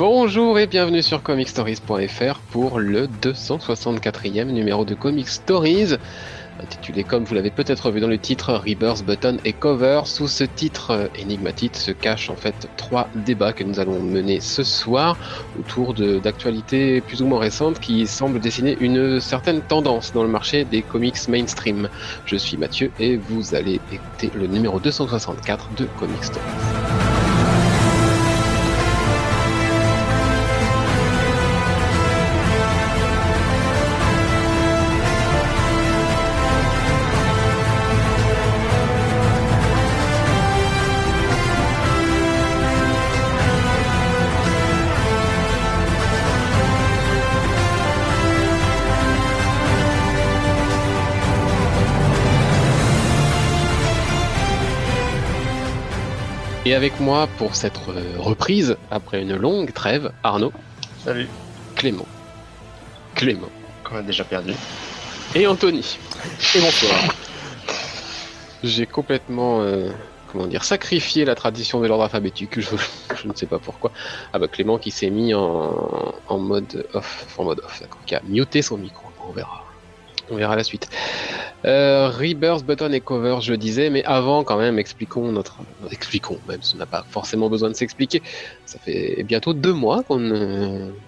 Bonjour et bienvenue sur comicstories.fr pour le 264e numéro de Comic Stories, intitulé comme vous l'avez peut-être vu dans le titre Rebirth, Button et Cover. Sous ce titre énigmatique se cachent en fait trois débats que nous allons mener ce soir autour d'actualités plus ou moins récentes qui semblent dessiner une certaine tendance dans le marché des comics mainstream. Je suis Mathieu et vous allez écouter le numéro 264 de Comic Stories. Et avec moi pour cette euh, reprise, après une longue trêve, Arnaud. Salut. Clément. Clément. Qu'on a déjà perdu. Et Anthony. Et bonsoir. J'ai complètement, euh, comment dire, sacrifié la tradition de l'ordre alphabétique. Je, je, ne sais pas pourquoi. Ah bah Clément qui s'est mis en, en mode off, en mode off, d'accord, qui a muté son micro. On verra. On verra la suite. Euh, Rebirth, Button et Cover, je disais, mais avant quand même, expliquons notre... Expliquons, même si on n'a pas forcément besoin de s'expliquer. Ça fait bientôt deux mois qu'on,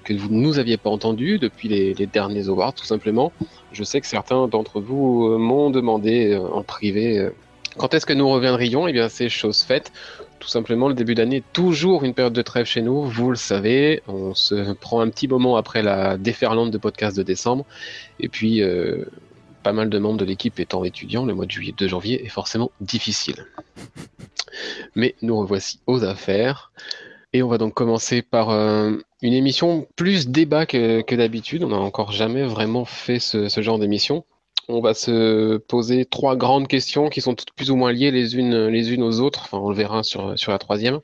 que vous ne nous aviez pas entendu depuis les, les, derniers awards, tout simplement. Je sais que certains d'entre vous euh, m'ont demandé euh, en privé euh, quand est-ce que nous reviendrions? Eh bien, c'est chose faite. Tout simplement, le début d'année toujours une période de trêve chez nous, vous le savez. On se prend un petit moment après la déferlante de podcast de décembre. Et puis, euh, pas mal de membres de l'équipe étant étudiants, le mois de juillet, de janvier est forcément difficile. Mais nous revoici aux affaires. Et on va donc commencer par euh, une émission plus débat que, d'habitude. On n'a encore jamais vraiment fait ce genre d'émission on va se poser trois grandes questions qui sont toutes plus ou moins liées les unes, les unes aux autres. Enfin, on le verra sur, sur la troisième.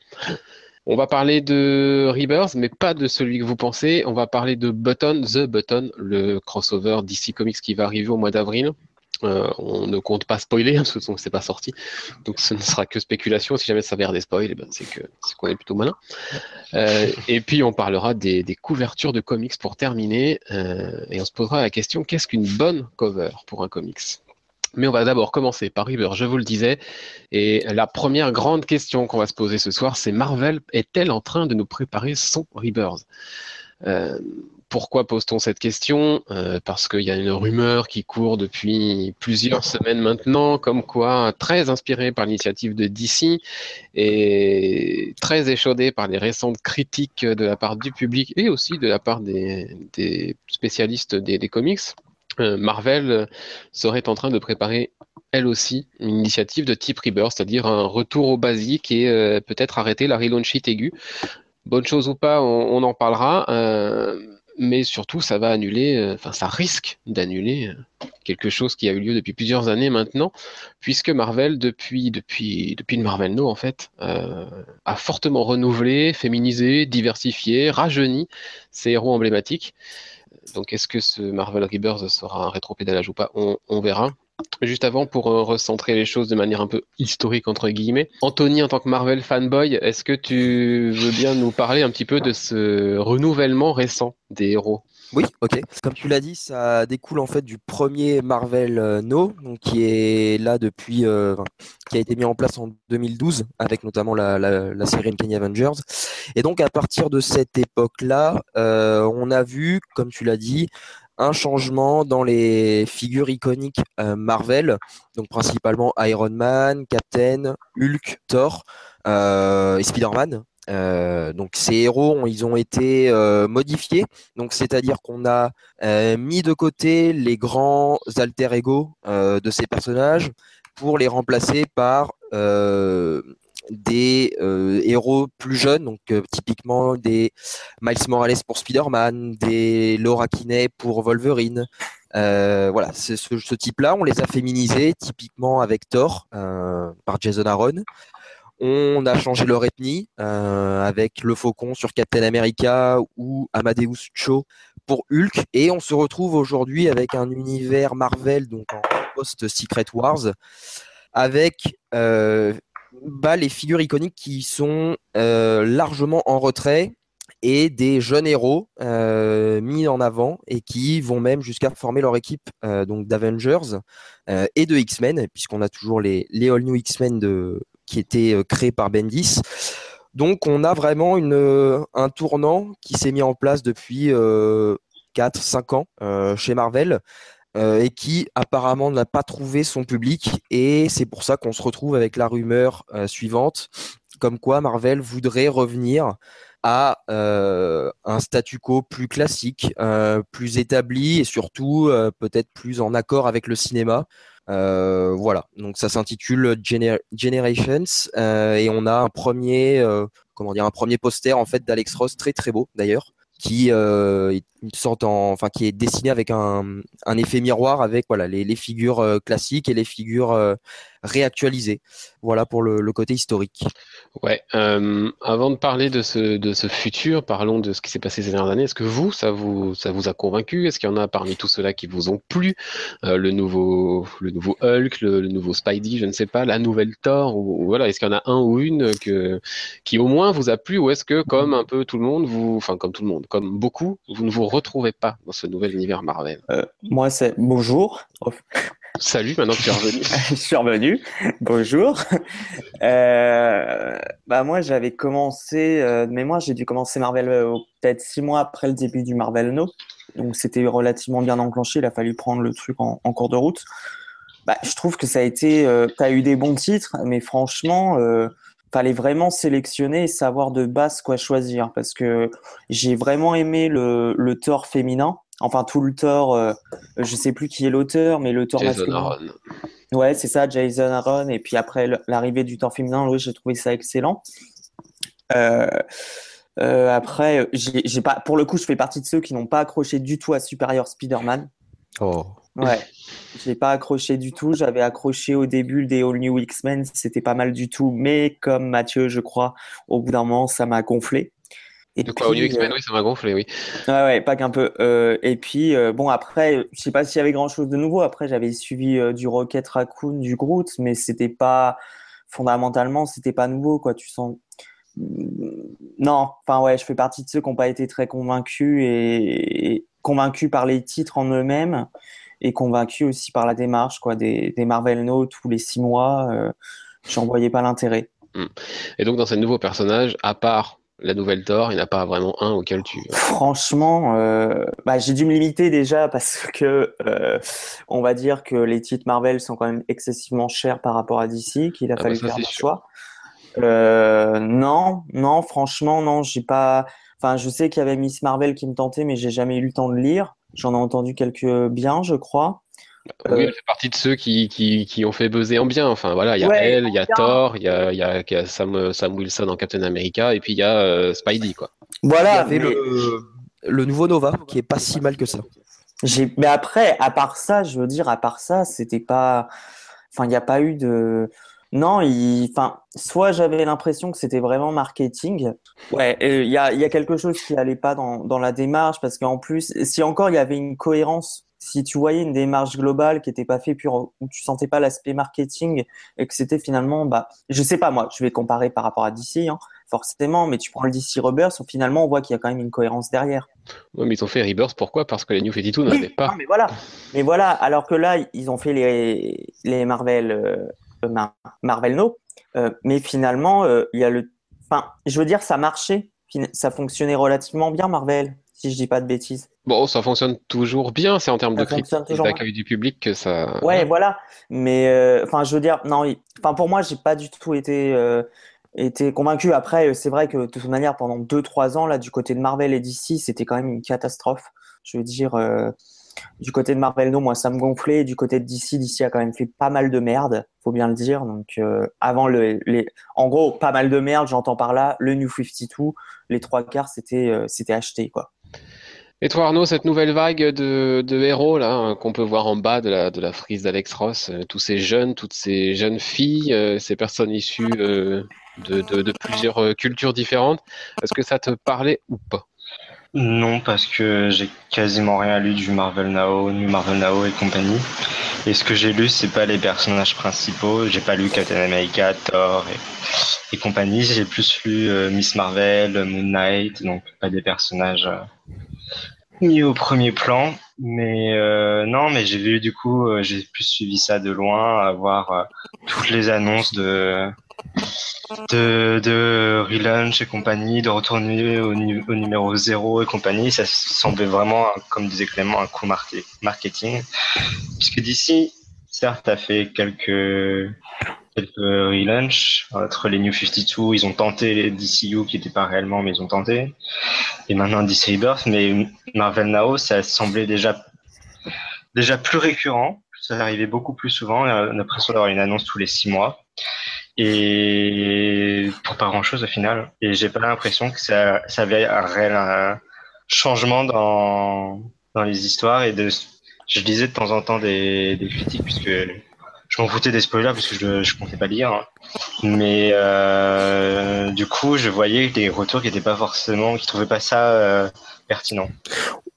On va parler de Rebirth, mais pas de celui que vous pensez. On va parler de Button, The Button, le crossover DC Comics qui va arriver au mois d'avril. Euh, on ne compte pas spoiler, hein, parce que c'est pas sorti. Donc ce ne sera que spéculation. Si jamais ça vient des spoils, eh ben, c'est qu'on est plutôt malin. Euh, et puis on parlera des, couvertures de comics pour terminer. Euh, et on se posera la question qu'est-ce qu'une bonne cover pour un comics? Mais on va d'abord commencer par River, je vous le disais. Et la première grande question qu'on va se poser ce soir, c'est Marvel est-elle en train de nous préparer son Rebirth? Pourquoi pose-t-on cette question? Euh, Parce qu'il y a une rumeur qui court depuis plusieurs semaines maintenant, comme quoi très inspiré par l'initiative de DC et très échaudé par les récentes critiques de la part du public et aussi de la part des, spécialistes des, comics, euh, Marvel serait en train de préparer elle aussi une initiative de type Rebirth, c'est-à-dire un retour au basique et euh, peut-être arrêter la relaunch sheet aiguë. Bonne chose ou pas, on, en parlera. Mais surtout ça va annuler, euh, enfin ça risque d'annuler euh, quelque chose qui a eu lieu depuis plusieurs années maintenant, puisque Marvel depuis depuis depuis le Marvel No en fait euh, a fortement renouvelé, féminisé, diversifié, rajeuni ses héros emblématiques. Donc est-ce que ce Marvel Rebirth sera un rétropédalage ou pas? On, on verra. Juste avant, pour recentrer les choses de manière un peu historique, entre guillemets, Anthony, en tant que Marvel fanboy, est-ce que tu veux bien nous parler un petit peu de ce renouvellement récent des héros? Oui, ok. Comme tu l'as dit, ça découle en fait du premier Marvel euh, No, qui est là depuis, euh, qui a été mis en place en 2012 avec notamment la, la, la série Uncanny Avengers. Et donc à partir de cette époque-là, euh, on a vu, comme tu l'as dit, un changement dans les figures iconiques euh, Marvel, donc principalement Iron Man, Captain, Hulk, Thor euh, et Spider-Man. Euh, donc ces héros, ils ont été modifiés. Donc c'est-à-dire qu'on a mis de côté les grands alter ego de ces personnages pour les remplacer par des euh, héros plus jeunes, donc euh, typiquement des Miles Morales pour Spider-Man, des Laura Kinney pour Wolverine. Euh, voilà, ce, type-là, on les a féminisés, typiquement avec Thor par Jason Aaron. On a changé leur ethnie avec le Faucon sur Captain America ou Amadeus Cho pour Hulk, et on se retrouve aujourd'hui avec un univers Marvel donc en post Secret Wars avec bah, les figures iconiques qui sont euh, largement en retrait et des jeunes héros mis en avant et qui vont même jusqu'à former leur équipe donc d'Avengers et de X-Men, puisqu'on a toujours les, les All New X-Men qui étaient créés par Bendis. Donc on a vraiment un tournant qui s'est mis en place depuis 4-5 ans chez Marvel euh, et qui apparemment n'a pas trouvé son public. Et c'est pour ça qu'on se retrouve avec la rumeur euh, suivante, comme quoi Marvel voudrait revenir à euh, un statu quo plus classique, plus établi et surtout peut-être plus en accord avec le cinéma. voilà, donc ça s'intitule Generations et on a un premier, comment dire, un premier poster en fait d'Alex Ross très très beau d'ailleurs qui euh, enfin qui est dessiné avec un, un effet miroir avec voilà les, figures euh, classiques et les figures euh, réactualisées. Voilà pour le, le côté historique. Ouais. Euh, avant de parler de ce de ce futur, parlons de ce qui s'est passé ces dernières années. Est-ce que vous, ça vous ça vous a convaincu? Est-ce qu'il y en a parmi tous ceux-là qui vous ont plu? Le nouveau le nouveau Hulk, le, nouveau Spidey, je ne sais pas, la nouvelle Thor ou, voilà. Est-ce qu'il y en a un ou une que qui au moins vous a plu ou est-ce que comme un peu tout le monde, vous, enfin comme tout le monde, comme beaucoup, vous ne vous retrouvez pas dans ce nouvel univers Marvel? Euh, Moi, c'est bonjour. Salut, maintenant que tu es revenu. je suis revenu. Bonjour. Euh, bah moi, j'avais commencé, euh, mais moi, j'ai dû commencer Marvel peut-être six mois après le début du Marvel No. Donc, c'était relativement bien enclenché. Il a fallu prendre le truc en, cours de route. Bah, je trouve que ça a été. tu eu des bons titres, mais franchement, fallait vraiment sélectionner et savoir de base quoi choisir parce que j'ai vraiment aimé le, le Thor féminin enfin tout le Thor euh, je sais plus qui est l'auteur mais le Thor Jason Aaron. ouais c'est ça Jason Aaron et puis après l'arrivée du Thor féminin oui j'ai trouvé ça excellent euh, euh, après j'ai pas pour le coup je fais partie de ceux qui n'ont pas accroché du tout à Superior Spider-Man oh ouais j'ai pas accroché du tout. J'avais accroché au début des All New X-Men, c'était pas mal du tout. Mais comme Mathieu, je crois, au bout d'un moment, ça m'a gonflé. Et de quoi, All New X-Men, euh, oui, ça m'a gonflé, oui. Ouais, ouais, pas qu'un peu. Euh, et puis, euh, bon, après, je sais pas s'il y avait grand chose de nouveau. Après, j'avais suivi du Rocket Raccoon, du Groot, mais c'était pas, fondamentalement, c'était pas nouveau, quoi. Tu sens. Non, enfin, ouais, je fais partie de ceux qui n'ont pas été très convaincus et convaincus par les titres en eux-mêmes et convaincu aussi par la démarche quoi, des, des Marvel No tous les six mois. J'en voyais pas l'intérêt. Hmm. Et donc dans ces nouveaux personnages, à part la nouvelle Thor, il n'y en a pas vraiment un auquel tu. Franchement, euh, bah, j'ai dû me limiter déjà parce que euh, on va dire que les titres Marvel sont quand même excessivement chers par rapport à DC, qu'il a ah fallu bah faire un choix. Euh, non, non, franchement, non, j'ai pas. Enfin, je sais qu'il y avait Miss Marvel qui me tentait, mais j'ai jamais eu le temps de lire. J'en ai entendu quelques biens, je crois. Oui, elle fait partie de ceux qui, qui, qui, ont fait buzzer en bien. Enfin, voilà, il y a elle, il y a Thor, il y a, y a Sam, Sam, Wilson en Captain America, et puis il y a euh, Spidey, quoi. Voilà. Il y avait le, le, nouveau Nova, qui est pas si mal que ça. Mais après, à part ça, je veux dire, à part ça, c'était pas. Enfin, il n'y a pas eu de. Non, il... enfin, soit j'avais l'impression que c'était vraiment marketing. Ouais, il y a, y a, quelque chose qui allait pas dans, dans la démarche parce qu'en plus, si encore il y avait une cohérence, si tu voyais une démarche globale qui était pas faite pure, où tu sentais pas l'aspect marketing et que c'était finalement, bah, je sais pas moi, je vais comparer par rapport à DC, hein, forcément, mais tu prends le DC Rebirth, finalement on voit qu'il y a quand même une cohérence derrière. Oui, mais ils ont fait Rebirth, pourquoi? Parce que les New 52 n'avaient pas. Non, mais voilà, mais voilà, alors que là ils ont fait les, les Marvel. Euh, Marvel No. Euh, mais finalement, euh, il y a le. Enfin, je veux dire, ça marchait. Ça fonctionnait relativement bien, Marvel, si je dis pas de bêtises. Bon, ça fonctionne toujours bien. C'est en termes de critique d'accueil du public que ça. Ouais, voilà. Mais euh, enfin, je veux dire, non. Enfin, pour moi, j'ai pas du tout été été convaincu. Après, c'est vrai que de toute manière, pendant 2-3 ans, là, du côté de Marvel et DC, c'était quand même une catastrophe. Je veux dire, du côté de Marvel, non, moi, ça me gonflait. Du côté de DC, DC a quand même fait pas mal de merde, faut bien le dire. Donc, euh, avant le, les, en gros, pas mal de merde. J'entends par là le New 52, les trois quarts, c'était, euh, c'était acheté, quoi. Et toi, Arnaud, cette nouvelle vague de, héros là hein, qu'on peut voir en bas de la, frise d'Alex Ross, euh, tous ces jeunes, toutes ces jeunes filles, ces personnes issues de, de, plusieurs cultures différentes, est-ce que ça te parlait ou pas? Non, parce que j'ai quasiment rien lu du Marvel Now, New Marvel Now et compagnie. Et ce que j'ai lu, c'est pas les personnages principaux. J'ai pas lu Captain America, Thor et, compagnie. J'ai plus lu euh, Miss Marvel, Moon Knight, donc pas des personnages euh, mis au premier plan. Mais euh, non, mais j'ai vu du coup, j'ai plus suivi ça de loin, à voir toutes les annonces de de, relaunch et compagnie, de retourner au, numéro 0 et compagnie, ça semblait vraiment, comme disait Clément, un coup marketing. Puisque d'ici, certes, a fait quelques, quelques relaunch entre les New 52, ils ont tenté les DCU qui n'étaient pas réellement, mais ils ont tenté. Et maintenant DC Rebirth, mais Marvel Now, ça semblait déjà, déjà plus récurrent. Ça arrivait beaucoup plus souvent. On a l'impression d'avoir une annonce tous les six mois et pour pas grand chose au final. Et j'ai pas l'impression que ça, ça avait un réel changement dans, dans les histoires et de, je lisais de temps en temps des, des critiques puisque je m'en foutais des spoilers puisque je, je comptais pas lire. Mais euh, du coup, je voyais des retours qui étaient pas forcément, qui trouvaient pas ça euh, pertinent.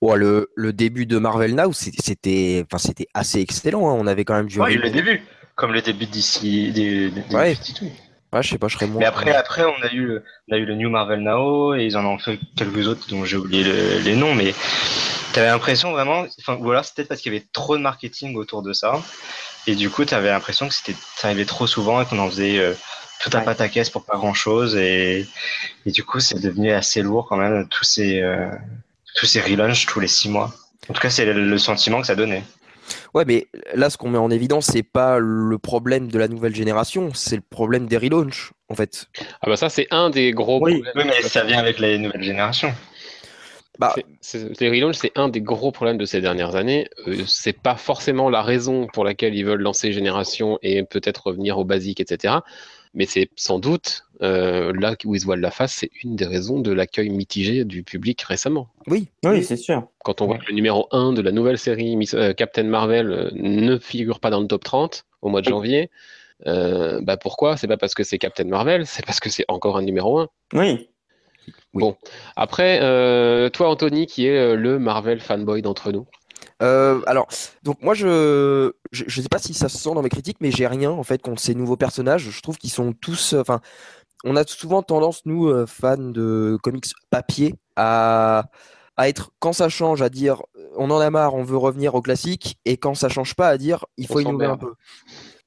Ouais, le, le début de Marvel Now, c'était, enfin, c'était assez excellent. Hein. On avait quand même du. Ouais, le début comme le début d'ici des, des, ouais. ouais. je sais pas, je serais moins. Mais après, après, on a eu, le, on a eu le New Marvel Now et ils en ont fait quelques autres dont j'ai oublié les noms, mais t'avais l'impression vraiment, enfin, ou alors c'est peut-être parce qu'il y avait trop de marketing autour de ça, et du coup, t'avais l'impression que c'était, ça arrivait trop souvent et qu'on en faisait euh, tout à pas ta caisse pour pas grand chose, et, et du coup, c'est devenu assez lourd quand même tous ces, euh, tous ces relaunchs tous les six mois. En tout cas, c'est le sentiment que ça donnait. Ouais, mais là, ce qu'on met en évidence, c'est pas le problème de la nouvelle génération, c'est le problème des relaunchs, en fait. Ah bah ça, c'est un des gros oui, problèmes. Oui, mais ça vient avec les nouvelles générations. Bah, les relaunchs, c'est un des gros problèmes de ces dernières années. Euh, c'est pas forcément la raison pour laquelle ils veulent lancer Génération et peut-être revenir au basique, etc. Mais c'est sans doute euh, là où ils se voilent la face, c'est une des raisons de l'accueil mitigé du public récemment. Oui, oui, c'est sûr. Quand on voit que le numéro 1 de la nouvelle série euh, Captain Marvel euh, ne figure pas dans le top 30 au mois de janvier, bah pourquoi? C'est pas parce que c'est Captain Marvel, c'est parce que c'est encore un numéro 1. Oui. Bon, après, toi Anthony, qui est le Marvel fanboy d'entre nous, euh, alors, donc moi je, je, sais pas si ça se sent dans mes critiques, mais j'ai rien en fait contre ces nouveaux personnages. Je trouve qu'ils sont tous, enfin, on a souvent tendance nous euh, fans de comics papier à à être quand ça change à dire on en a marre, on veut revenir au classique, et quand ça change pas à dire il faut innover un peu.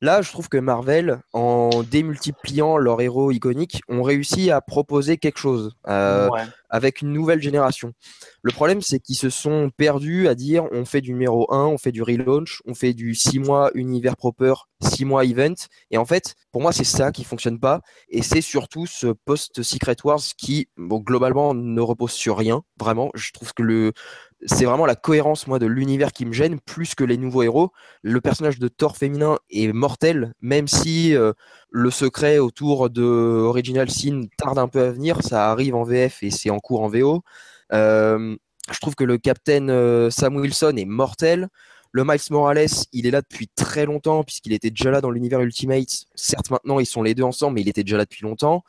Là, je trouve que Marvel, en démultipliant leurs héros iconiques, ont réussi à proposer quelque chose euh, avec une nouvelle génération. Le problème, c'est qu'ils se sont perdus à dire on fait du numéro 1, on fait du relaunch, on fait du 6 mois univers proper, 6 mois event. Et en fait, pour moi, c'est ça qui fonctionne pas. Et c'est surtout ce post-Secret Wars qui, bon, globalement, ne repose sur rien. Vraiment, je trouve que le, c'est vraiment la cohérence moi de l'univers qui me gêne plus que les nouveaux héros. Le personnage de Thor féminin est mortel, même si euh, le secret autour de Original Sin tarde un peu à venir. Ça arrive en VF et c'est en cours en VO. Euh, je trouve que le Captain euh, Sam Wilson est mortel. Le Miles Morales, il est là depuis très longtemps puisqu'il était déjà là dans l'univers Ultimate. Certes, maintenant ils sont les deux ensemble, mais il était déjà là depuis longtemps.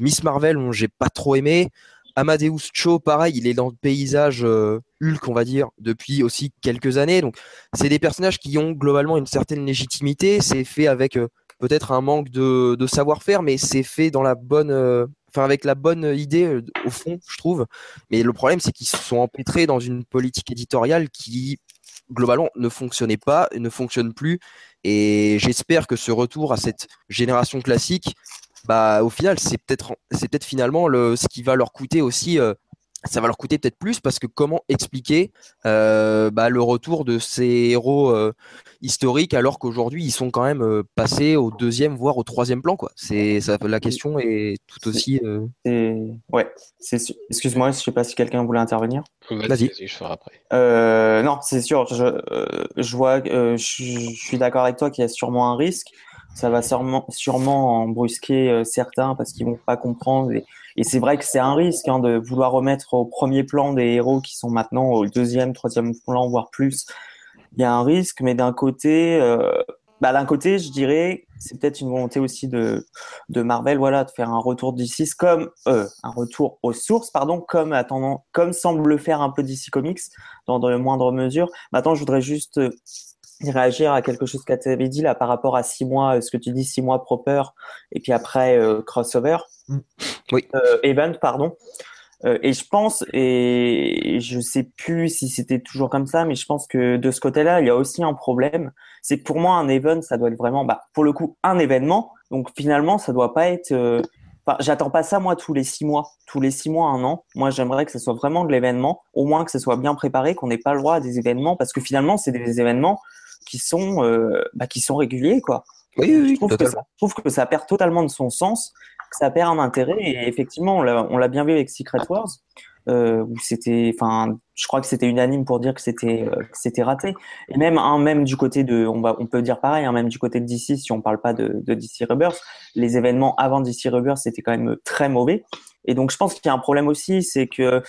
Miss Marvel, j'ai pas trop aimé. Amadeus Cho, pareil, il est dans le paysage euh, Hulk, on va dire, depuis aussi quelques années. Donc, c'est des personnages qui ont globalement une certaine légitimité. C'est fait avec euh, peut-être un manque de, savoir-faire, mais c'est fait dans la bonne, euh, enfin avec la bonne idée au fond, je trouve. Mais le problème, c'est qu'ils se sont empêtrés dans une politique éditoriale qui globalement ne fonctionnait pas, ne fonctionne plus. Et j'espère que ce retour à cette génération classique bah au final c'est peut-être c'est peut-être finalement le ce qui va leur coûter aussi euh, ça va leur coûter peut-être plus parce que comment expliquer euh, bah, le retour de ces héros euh, historiques alors qu'aujourd'hui ils sont quand même passés au deuxième voire au troisième plan quoi. C'est ça la question est tout aussi ouais c'est excuse-moi je sais pas si quelqu'un voulait intervenir. Vas-y je ferai après. Non c'est sûr je, je vois je, je suis d'accord avec toi qu'il y a sûrement un risque ça va sûrement, sûrement en brusquer euh, certains parce qu'ils vont pas comprendre. Et, c'est vrai que c'est un risque hein, de vouloir remettre au premier plan des héros qui sont maintenant au deuxième, troisième plan, voire plus. Il y a un risque, mais d'un côté, euh, bah, d'un côté, je dirais, c'est peut-être une volonté aussi de, Marvel, voilà, de faire un retour d'ici comme euh, un retour aux sources, pardon, comme attendant, comme semble le faire un peu DC Comics dans de moindres mesures. Maintenant, je voudrais juste réagir à quelque chose que tu avais dit là par rapport à six mois, ce que tu dis six mois proper et puis après crossover. Mm. Oui. event, pardon. et je pense, et je sais plus si c'était toujours comme ça, mais je pense que de ce côté-là, il y a aussi un problème. C'est pour moi, un event, ça doit être vraiment, bah, pour le coup, un événement. Donc finalement, ça doit pas être j'attends pas ça moi tous les six mois, tous les six mois, un an. Moi, j'aimerais que ce soit vraiment de l'événement, au moins que ce soit bien préparé, qu'on n'ait pas le droit à des événements, parce que finalement, c'est des événements qui sont, euh, bah, qui sont réguliers, quoi. Oui, oui, je trouve, que ça, je trouve que ça perd totalement de son sens, que ça perd un intérêt. Et effectivement, on l'a bien vu avec Secret Wars euh, où c'était, enfin, je crois que c'était unanime pour dire que c'était euh, c'était raté. Et même un même du côté de, on va, on peut dire pareil, hein, même du côté de DC, si on parle pas de, de DC Rebirth, les événements avant DC Rebirth c'était quand même très mauvais. Et donc je pense qu'il y a un problème aussi, c'est que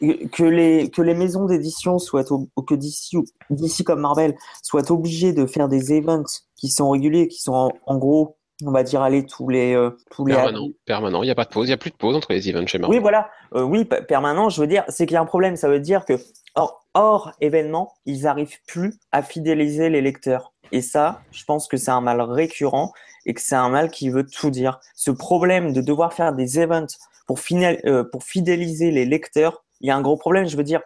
que les que les maisons d'édition soient que DC DC comme Marvel soient obligés de faire des events qui sont réguliers, qui sont en, en gros on va dire aller tous les euh, tous les permanent permanent. Il n'y a pas de pause il y a plus de pause entre les events chez Marvel. Oui voilà. Euh, oui permanent je veux dire c'est qu'il y a un problème. Ça veut dire que hors, hors événement ils n'arrivent plus à fidéliser les lecteurs. Et ça je pense que c'est un mal récurrent et que c'est un mal qui veut tout dire. Ce problème de devoir faire des events pour, euh, pour fidéliser les lecteurs il y a un gros problème. Je veux dire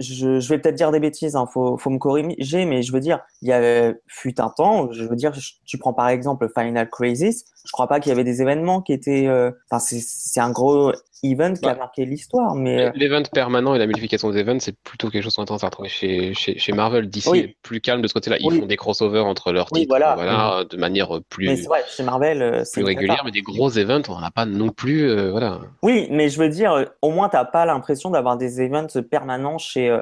je, je, vais peut-être dire des bêtises, hein, faut, faut me corriger, mais je veux dire, il y a fut un temps, je veux dire, tu prends par exemple Final Crisis, je crois pas qu'il y avait des événements qui étaient, euh, enfin c'est un gros event qui a bah, marqué l'histoire, mais euh, l'event permanent et la multiplication des events, c'est plutôt quelque chose qu'on tendance à retrouver chez, chez, chez Marvel. D'ici est plus calme de ce côté-là, ils font des crossovers entre leurs titres, voilà. voilà de manière plus. Mais vrai, chez Marvel, euh, plus régulière, mais des gros events, on n'en a pas non plus, voilà. Oui, mais je veux dire, au moins t'as pas l'impression d'avoir des events permanents chez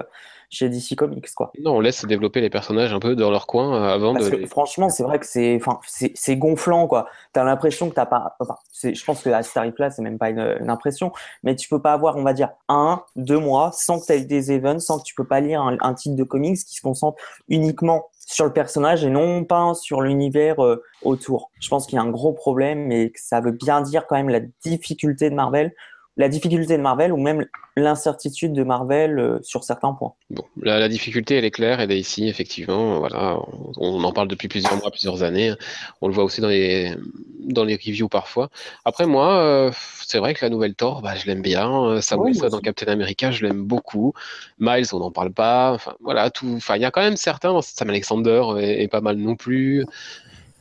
chez DC Comics quoi. Non, on laisse développer les personnages un peu dans leur coin euh, avant Parce de. Que, franchement, c'est vrai que c'est, enfin, c'est gonflant quoi. T'as l'impression que t'as pas. Enfin, je pense que à ce tarif-là, c'est même pas une, impression, mais tu peux pas avoir, on va dire, un, deux mois sans que tu aies des events, sans que tu peux pas lire un, titre de comics qui se concentre uniquement sur le personnage et non pas sur l'univers euh, autour. Je pense qu'il y a un gros problème et que ça veut bien dire quand même la difficulté de Marvel la difficulté de Marvel ou même l'incertitude de Marvel euh, sur certains points. Bon, la, difficulté, elle est claire, elle est ici, effectivement. Voilà, on, en parle depuis plusieurs mois, plusieurs années. On le voit aussi dans les dans les reviews parfois. Après, moi, euh, c'est vrai que la nouvelle Thor, bah, je l'aime bien. Ça oui, ça dans Captain America, je l'aime beaucoup. Miles, on n'en parle pas. Enfin, voilà, tout. Enfin, il y a quand même certains. Sam Alexander est pas mal non plus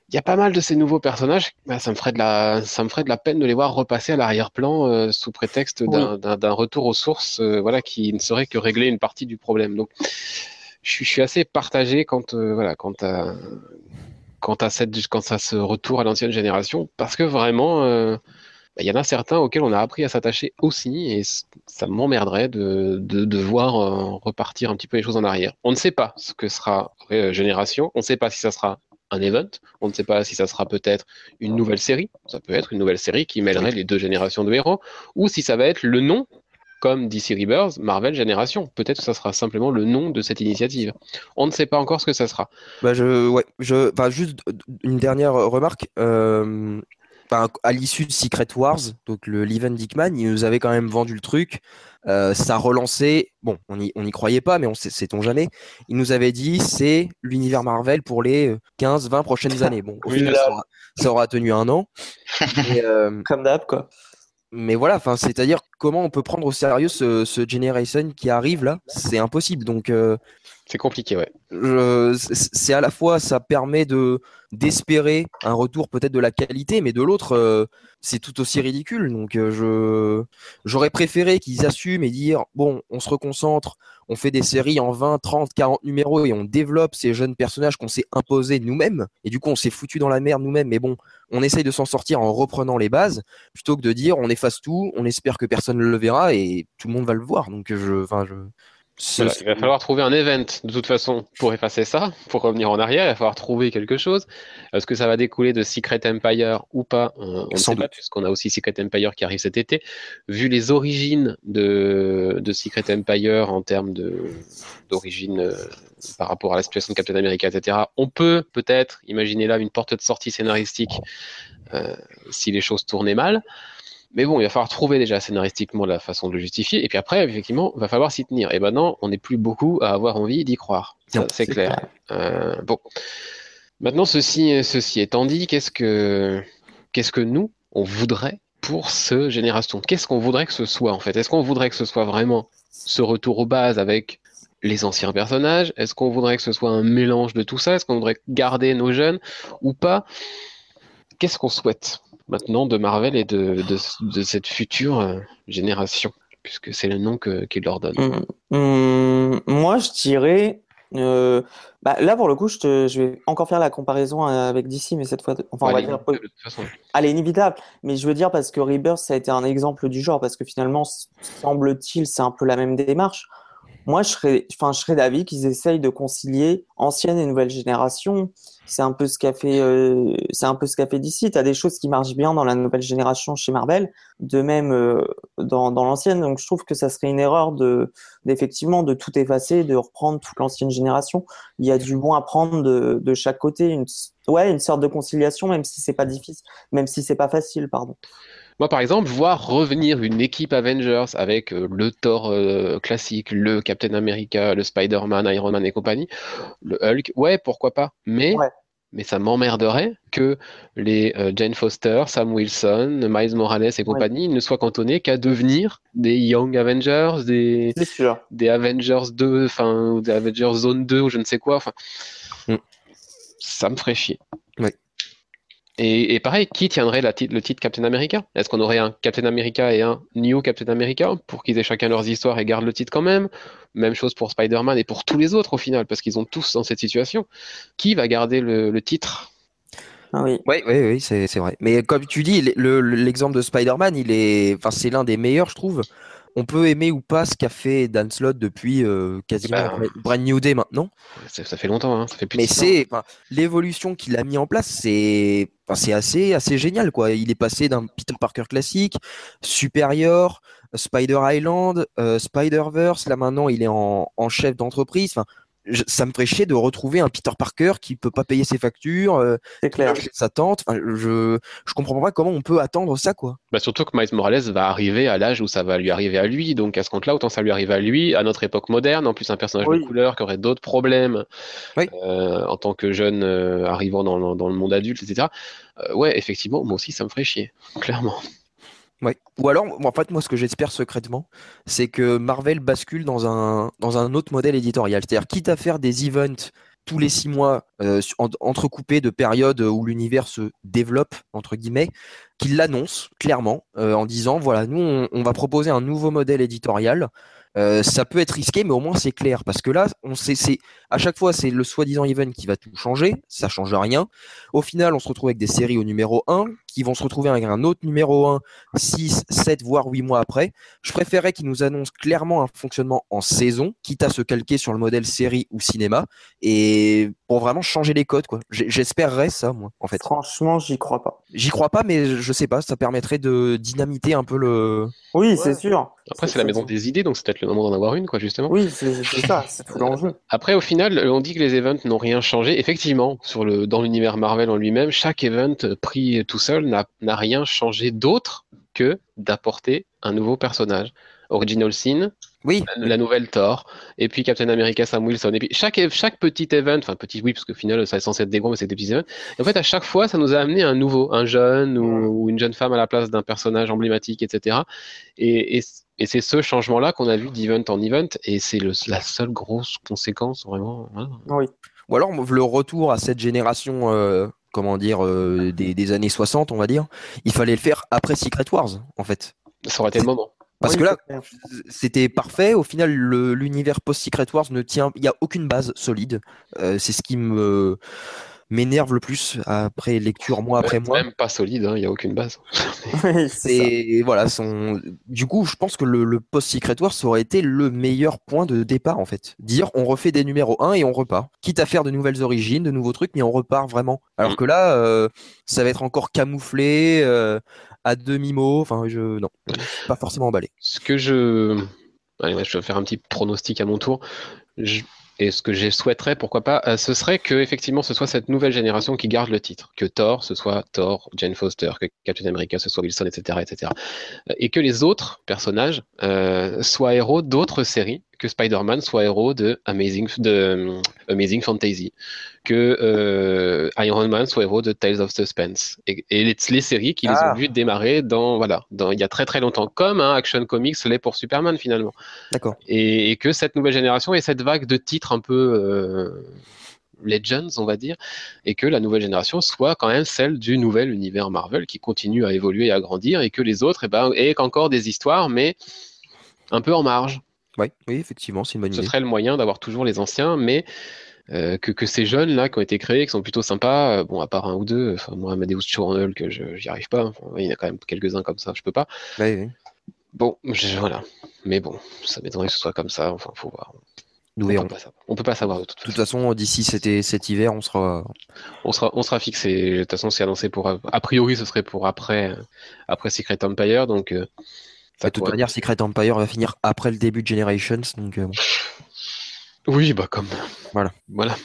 il y a pas mal de ces nouveaux personnages. Bah, ça me ferait de la, ça me ferait de la peine de les voir repasser à l'arrière-plan euh, sous prétexte d'un retour aux sources, euh, voilà, qui ne serait que régler une partie du problème. Donc, je suis, assez partagé quant, euh, voilà, quant à, quant à cette, quand à ce retour à l'ancienne génération, parce que vraiment, bah, il y en a certains auxquels on a appris à s'attacher aussi, et ça m'emmerderait de, de, de voir repartir un petit peu les choses en arrière. On ne sait pas ce que sera Génération, on ne sait pas si ça sera un event. On ne sait pas si ça sera peut-être une nouvelle série. Ça peut être une nouvelle série qui mêlerait les deux générations de héros. Ou si ça va être le nom, comme DC Rebirth, Marvel Génération. Peut-être que ça sera simplement le nom de cette initiative. On ne sait pas encore ce que ça sera. Bah je, ouais, je, enfin, juste une dernière remarque. Euh, à l'issue de Secret Wars, donc le Leven Dickman, il nous avait quand même vendu le truc. Euh, ça relançait, bon, on n'y on y croyait pas, mais on sait-on jamais. Il nous avait dit c'est l'univers Marvel pour les 15-20 prochaines années. Bon, au final, ça aura, tenu un an. Euh, Comme d'hab, quoi. Mais voilà, enfin, c'est-à-dire comment on peut prendre au sérieux ce, ce Generation qui arrive là? C'est impossible. Donc, euh, c'est compliqué, ouais. c'est à la fois, ça permet de d'espérer un retour peut-être de la qualité, mais de l'autre, euh, c'est tout aussi ridicule. Donc, euh, je j'aurais préféré qu'ils assument et dire bon, on se reconcentre, on fait des séries en 20, 30, 40 numéros et on développe ces jeunes personnages qu'on s'est imposés nous-mêmes. Et du coup, on s'est foutu dans la merde nous-mêmes. Mais bon, on essaye de s'en sortir en reprenant les bases plutôt que de dire on efface tout, on espère que personne ne le verra et tout le monde va le voir. Donc, je, il va falloir trouver un event de toute façon pour effacer ça, pour revenir en arrière. Il va falloir trouver quelque chose. Est-ce que ça va découler de Secret Empire ou pas? On ne sait pas, puisqu'on a aussi Secret Empire qui arrive cet été. Vu les origines de, de Secret Empire en termes d'origine euh, par rapport à la situation de Captain America, etc., on peut peut-être imaginer là une porte de sortie scénaristique euh, si les choses tournaient mal. Mais bon, il va falloir trouver déjà scénaristiquement la façon de le justifier. Et puis après, effectivement, il va falloir s'y tenir. Et maintenant, on n'est plus beaucoup à avoir envie d'y croire. C'est clair. Euh, bon. Maintenant, ceci, ceci étant dit, qu'est-ce que, qu'est-ce que nous, on voudrait pour ce génération? Qu'est-ce qu'on voudrait que ce soit, en fait? Est-ce qu'on voudrait que ce soit vraiment ce retour aux bases avec les anciens personnages? Est-ce qu'on voudrait que ce soit un mélange de tout ça? Est-ce qu'on voudrait garder nos jeunes ou pas? Qu'est-ce qu'on souhaite? Maintenant de Marvel et de, de, cette future euh, génération Puisque c'est le nom qu'il leur donne. Hum, hum, moi, je dirais. Euh, bah, là, pour le coup, je, te, je, vais encore faire la comparaison avec DC, mais cette fois. Enfin, on va dire. Elle est inévitable. Mais je veux dire, parce que Rebirth, ça a été un exemple du genre, parce que finalement, semble-t-il, c'est un peu la même démarche. Moi, je serais, enfin, je serais d'avis qu'ils essayent de concilier ancienne et nouvelle génération. C'est un peu ce qu'a fait, euh, c'est un peu ce qu'a fait d'ici. T'as des choses qui marchent bien dans la nouvelle génération chez Marvel, de même euh, dans, dans l'ancienne. Donc, je trouve que ça serait une erreur de, d'effectivement, de tout effacer, de reprendre toute l'ancienne génération. Il y a du bon à prendre de, de chaque côté. Une, ouais, une sorte de conciliation, même si c'est pas difficile, même si c'est pas facile, pardon. Moi, par exemple, voir revenir une équipe Avengers avec euh, le Thor euh, classique, le Captain America, le Spider-Man, Iron Man et compagnie, le Hulk, ouais, pourquoi pas. Mais, mais ça m'emmerderait que les euh, Jane Foster, Sam Wilson, Miles Morales et compagnie ne soient cantonnés qu'à devenir des Young Avengers, des, des Avengers 2, enfin, des Avengers Zone 2 ou je ne sais quoi. Enfin, mm. ça me ferait chier. Ouais. Et, pareil, qui tiendrait le titre Captain America? Est-ce qu'on aurait un Captain America et un New Captain America pour qu'ils aient chacun leurs histoires et gardent le titre quand même? Même chose pour Spider-Man et pour tous les autres au final, parce qu'ils ont tous dans cette situation. Qui va garder le, titre? Ah oui, oui, oui, oui c'est vrai. Mais comme tu dis, l'exemple de Spider-Man, il est, enfin, c'est l'un des meilleurs, je trouve on peut aimer ou pas ce qu'a fait Dan Slott depuis euh, quasiment bah, Brand New Day maintenant. Ça, fait longtemps, hein, ça fait plus Mais c'est l'évolution qu'il a mis en place, c'est c'est assez assez génial quoi. Il est passé d'un Peter Parker classique, supérieur, Spider Island, euh, Spider Verse. Là maintenant, il est en, en chef d'entreprise. Enfin, ça me ferait chier de retrouver un Peter Parker qui peut pas payer ses factures, euh, clair. sa tante. Enfin, je je comprends pas comment on peut attendre ça quoi. Bah surtout que Miles Morales va arriver à l'âge où ça va lui arriver à lui, donc à ce compte-là autant ça lui arrive à lui à notre époque moderne, en plus un personnage de couleur qui aurait d'autres problèmes euh, en tant que jeune euh, arrivant dans, dans, le monde adulte, etc. Euh, ouais, effectivement, moi aussi ça me ferait chier, clairement. Ou alors, en fait, moi, ce que j'espère secrètement, c'est que Marvel bascule dans un, dans un autre modèle éditorial. C'est-à-dire, quitte à faire des events tous les six mois, euh, entrecoupés de périodes où l'univers se développe, entre guillemets, qu'il l'annonce clairement euh, en disant, voilà, nous, on, va proposer un nouveau modèle éditorial euh, ça peut être risqué, mais au moins c'est clair. Parce que là, on sait, c'est à chaque fois, c'est le soi-disant event qui va tout changer. Ça change rien. Au final, on se retrouve avec des séries au numéro 1 qui vont se retrouver avec un autre numéro 1, 6, 7, voire 8 mois après. Je préférerais qu'ils nous annoncent clairement un fonctionnement en saison, quitte à se calquer sur le modèle série ou cinéma, et pour vraiment changer les codes. Quoi. J'espérerais ça, moi, en fait. Franchement, j'y crois pas. J'y crois pas, mais je sais pas, ça permettrait de dynamiter un peu le. Oui, c'est sûr. Après, c'est la maison des idées, donc c'est peut-être le moment d'en avoir une, quoi, justement. Oui, c'est ça, c'est tout l'enjeu. Après, au final, on dit que les events n'ont rien changé. Effectivement, sur le, dans l'univers Marvel en lui-même, chaque event pris tout seul n'a rien changé d'autre que d'apporter un nouveau personnage. Original Sin, oui. La, nouvelle Thor, et puis Captain America Sam Wilson. Et puis chaque, chaque petit event, enfin petit oui, parce qu'au final ça est censé être des gros, mais c'est des petits events. Et en fait, à chaque fois, ça nous a amené un nouveau, un jeune ou, une jeune femme à la place d'un personnage emblématique, etc. Et, et, et c'est ce changement-là qu'on a vu d'event en event, et c'est la seule grosse conséquence vraiment. Oui. Ou alors le retour à cette génération. Euh, comment dire, euh, des, des années 60, on va dire, il fallait le faire après Secret Wars, en fait. Ça aurait été le moment. Parce que là, c'était parfait. Au final, l'univers post-Secret Wars ne tient, il n'y a aucune base solide. Euh, c'est ce qui me m'énerve le plus après lecture mois après mois. Même pas solide, hein, il n'y a aucune base. c'est voilà, son... du coup, je pense que le, post-Secret Wars aurait été le meilleur point de départ en fait. Dire on refait des numéros 1 et on repart. Quitte à faire de nouvelles origines, de nouveaux trucs, mais on repart vraiment. Alors mm. que là, euh, ça va être encore camouflé, euh, à demi-mot. Enfin, je non, pas forcément emballé. Ce que je, Allez, je vais faire un petit pronostic à mon tour. Je et ce que je souhaiterais, pourquoi pas, euh, ce serait que effectivement ce soit cette nouvelle génération qui garde le titre, que Thor ce soit Thor, Jane Foster, que Captain America ce soit Wilson, etc., etc., et que les autres personnages euh, soient héros d'autres séries, que Spider-Man soit héros de Amazing, de, euh, Amazing Fantasy, que euh, Iron Man soit héros de Tales of Suspense, et, et les, les, séries qui les Ah. ont vus démarrer dans voilà, dans il y a très très longtemps, comme un Action Comics l'est pour Superman finalement D'accord. et, et que cette nouvelle génération et cette vague de titres un peu euh, Legends, on va dire, et que la nouvelle génération soit quand même celle du nouvel univers Marvel qui continue à évoluer et à grandir, et que les autres eh ben, aient encore des histoires, mais un peu en marge. Ouais, oui, effectivement, c'est une bonne Ce idée. serait le moyen d'avoir toujours les anciens, mais euh, que, que ces jeunes là qui ont été créés, qui sont plutôt sympas, euh, bon à part un ou deux, enfin moi Amadeus Chournel que je j'y arrive pas, Enfin, il y en a quand même quelques-uns comme ça, je peux pas. Ouais, ouais. Bon, je- voilà, mais bon, ça m'étonnerait que ce soit comme ça, enfin faut voir. Nous On peut, pas savoir. On peut pas savoir de toute De toute façon. d'ici cet, cet hiver, on sera. On sera, on sera fixé. De toute façon, c'est annoncé pour. A priori, ce serait pour après, euh, après Secret Empire. Donc, euh, ça de toute manière, Secret Empire va finir après le début de Generations, donc euh, bon. Oui, bah comme. Voilà. Voilà.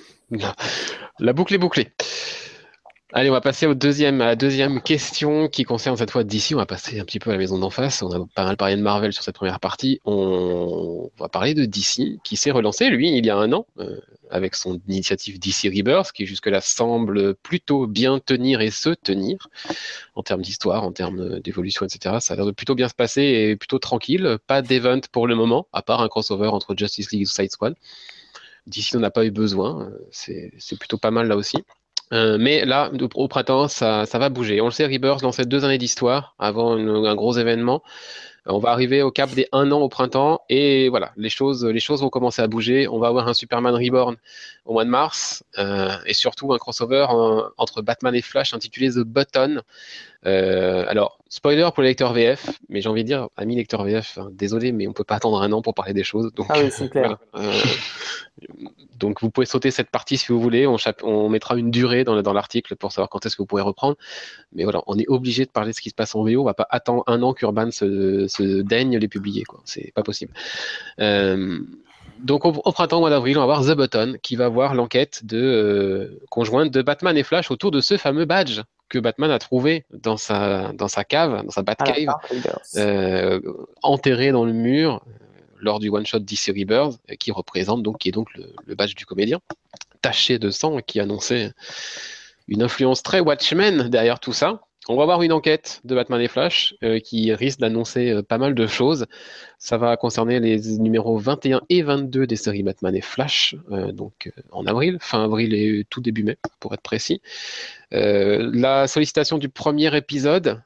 La boucle est bouclée. Allez, on va passer au deuxième, à la deuxième question qui concerne cette fois d'ici. On va passer un petit peu à la maison d'en face. On a pas mal parlé de Marvel sur cette première partie. On va parler de DC qui s'est relancé, lui, il y a un an, euh, avec son initiative DC Rebirth, qui jusque-là semble plutôt bien tenir et se tenir en termes d'histoire, en termes d'évolution, etc. Ça a l'air de plutôt bien se passer et plutôt tranquille. Pas d'event pour le moment, à part un crossover entre Justice League et Suicide Squad. D'ici, on n'a pas eu besoin. Euh, c'est plutôt pas mal là aussi. Euh, mais là, au printemps, ça, va bouger. On le sait, Rebirth lançait deux années d'histoire avant un gros événement. Euh, On va arriver au cap des un an au printemps et voilà, les choses, les choses vont commencer à bouger. On va avoir un Superman Reborn au mois de mars euh, et surtout un crossover en- entre Batman et Flash intitulé The Button. Euh, alors, spoiler pour les lecteurs VF, mais j'ai envie de dire, amis lecteurs VF, hein, désolé, mais on peut pas attendre un an pour parler des choses. Donc, Ah oui, c'est clair. voilà. Euh, donc vous pouvez sauter cette partie si vous voulez. On, mettra une durée dans, le- dans l'article pour savoir quand est-ce que vous pouvez reprendre. Mais voilà, on est obligé de parler de ce qui se passe en VO. On va pas attendre un an qu'Urban se, se daigne les publier. quoi. C'est pas possible. Euh, donc au, au printemps, au mois d'avril, on va voir The Button qui va voir l'enquête de, euh, conjointe de Batman et Flash autour de ce fameux badge que Batman a trouvé dans sa, dans sa cave, dans sa Batcave euh, enterré dans le mur euh, lors du one shot DC Rebirth, euh, qui représente donc qui est donc le, le badge du comédien, taché de sang, qui annonçait une influence très Watchmen derrière tout ça. On va avoir une enquête de Batman et Flash euh, qui risque d'annoncer euh, pas mal de choses. Ça va concerner les numéros 21 et 22 des séries Batman et Flash, euh, donc en avril, fin avril et tout début mai, pour être précis. La sollicitation du premier épisode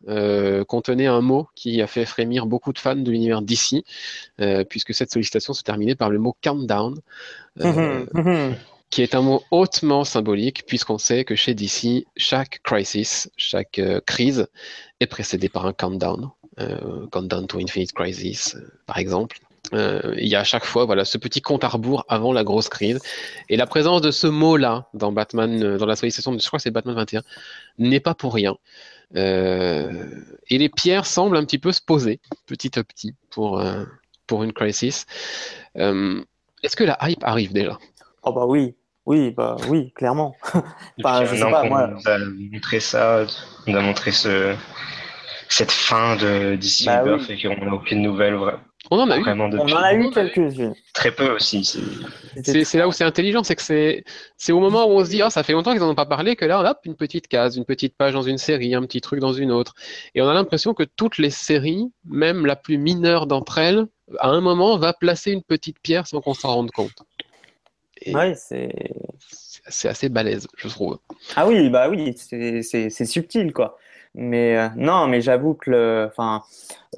contenait un mot qui a fait frémir beaucoup de fans de l'univers DC, euh, puisque cette sollicitation se terminait par le mot countdown, euh, Mhm, mhm. Qui est un mot hautement symbolique, puisqu'on sait que chez DC, chaque crisis, chaque euh, crise est précédée par un countdown, euh, countdown to Infinite Crisis, euh, par exemple. Il y a à chaque fois voilà ce petit compte à rebours avant la grosse crise. Et la présence de ce mot-là dans Batman dans la je crois que c'est Batman 21 n'est pas pour rien. Et les pierres semblent un petit peu se poser petit à petit pour pour une crisis. Euh, est-ce que la hype arrive déjà? Oh bah oui, oui, bah oui, clairement. Bah, je sais pas, moi- nous a montré ça, on a montré ce, cette fin de DC Bah Rebirth oui. et qu'on n'a aucune nouvelle vra- on en a eu vraiment On depuis. en a eu quelques-unes. Très peu aussi. c'est- là où c'est intelligent, c'est que c'est c'est au moment où on se dit ah ça fait longtemps qu'ils n'en ont pas parlé que là hop une petite case, une petite page dans une série, un petit truc dans une autre, et on a l'impression que toutes les séries, même la plus mineure d'entre elles, à un moment va placer une petite pierre sans qu'on s'en rende compte. Ouais, c'est. c'est assez balèze, je trouve. Ah oui, bah oui, c'est subtil quoi. Mais euh, non, mais j'avoue que le, enfin,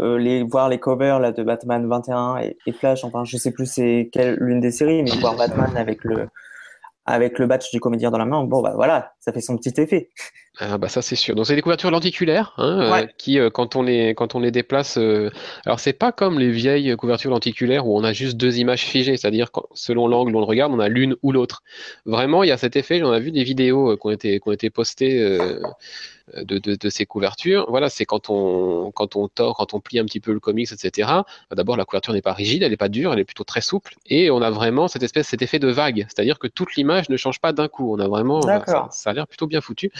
euh, les voir les covers là de Batman 21 et, et Flash, enfin, je sais plus c'est quelle l'une des séries, mais voir Batman avec le avec le badge du comédien dans la main, bon bah voilà, ça fait son petit effet. Ah bah ça c'est sûr. Donc c'est des couvertures lenticulaires hein, euh, qui euh, quand on les quand on les déplace, euh, alors c'est pas comme les vieilles couvertures lenticulaires où on a juste deux images figées, c'est-à-dire que selon l'angle où on le regarde, on a l'une ou l'autre. Vraiment, il y a cet effet. J'en ai vu des vidéos euh, qui ont été qui ont été postées euh, de, de, de ces couvertures. Voilà, c'est quand on, quand on tord, quand on plie un petit peu le comics, etc. D'abord, la couverture n'est pas rigide, elle n'est pas dure, elle est plutôt très souple. Et on a vraiment cette espèce, cet effet de vague. C'est-à-dire que toute l'image ne change pas d'un coup. On a vraiment, ça, D'accord. ça l'air plutôt bien foutu.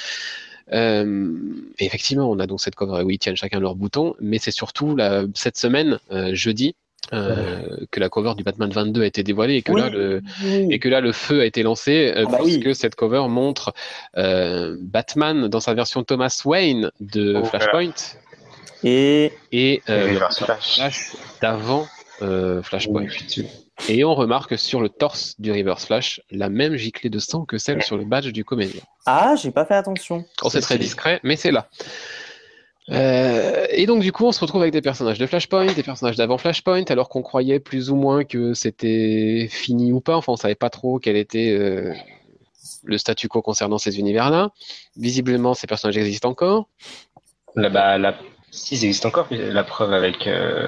Euh, et effectivement, on a donc cette cover où ils tiennent chacun leur bouton, mais c'est surtout la, cette semaine, euh, jeudi, euh, que la cover du Batman 22 a été dévoilée et que Oui, là le oui. et que là le feu a été lancé euh, Ah bah puisque oui. cette cover montre euh, Batman dans sa version Thomas Wayne de Oh, Flashpoint Et et euh, Reverse Flash. Flash d'avant euh, Flashpoint. Et on remarque sur le torse du Reverse Flash la même giclée de sang que celle sur le badge du comédien. ah, j'ai pas fait attention. Oh, c'est très discret, mais c'est là. Euh, et donc du coup, on se retrouve avec des personnages de Flashpoint, des personnages d'avant Flashpoint, alors qu'on croyait plus ou moins que c'était fini ou pas. Enfin, on savait pas trop quel était euh, le statu quo concernant ces univers-là. Visiblement, ces personnages existent encore. Là, bah, la... Si, ils existent encore, la preuve avec, euh,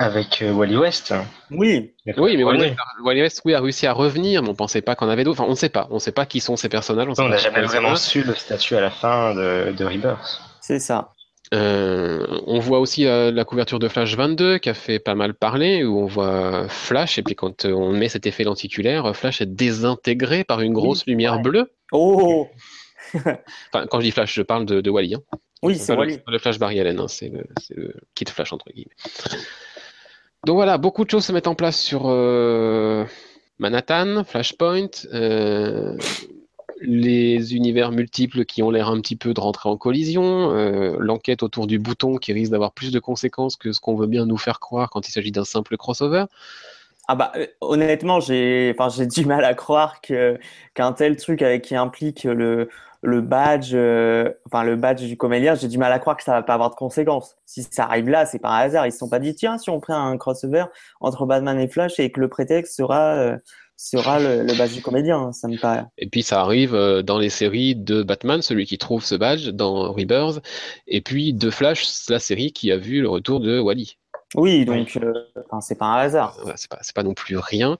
avec euh, Wally West. Oui, Oui, mais Wally. West, Wally West, oui, a réussi à revenir, mais on pensait pas qu'on avait d'autres. Enfin, on ne sait pas. On ne sait pas qui sont ces personnages. On n'a jamais vraiment su le statut à la fin de, de Rebirth. c'est ça. Euh, on voit aussi euh, la couverture de Flash 22 qui a fait pas mal parler, où on voit Flash, et puis quand euh, on met cet effet lenticulaire, Flash est désintégré par une grosse lumière ouais. bleue. Oh, Enfin, quand je dis Flash, je parle de, de Wally. Hein. oui, C'est Wally. le, Flash Barry Allen, hein, c'est le, c'est le kit Flash entre guillemets. Donc voilà, beaucoup de choses se mettent en place sur euh, Manhattan, Flashpoint, euh, les univers multiples qui ont l'air un petit peu de rentrer en collision, euh, l'enquête autour du bouton qui risque d'avoir plus de conséquences que ce qu'on veut bien nous faire croire quand il s'agit d'un simple crossover. Ah bah honnêtement, j'ai du mal à croire qu'un tel truc qui implique le le badge euh, enfin le badge du comédien, j'ai du mal à croire que ça va pas avoir de conséquences. Si ça arrive là, c'est par hasard, ils se sont pas dit tiens, si on fait un crossover entre Batman et Flash et que le prétexte sera euh, sera le, le badge du comédien, ça me paraît. Et puis ça arrive euh, dans les séries de Batman, celui qui trouve ce badge dans Rebirth, et puis de Flash, la série qui a vu le retour de Wally. Oui, donc euh, c'est pas un hasard. Voilà, c'est pas, non plus rien.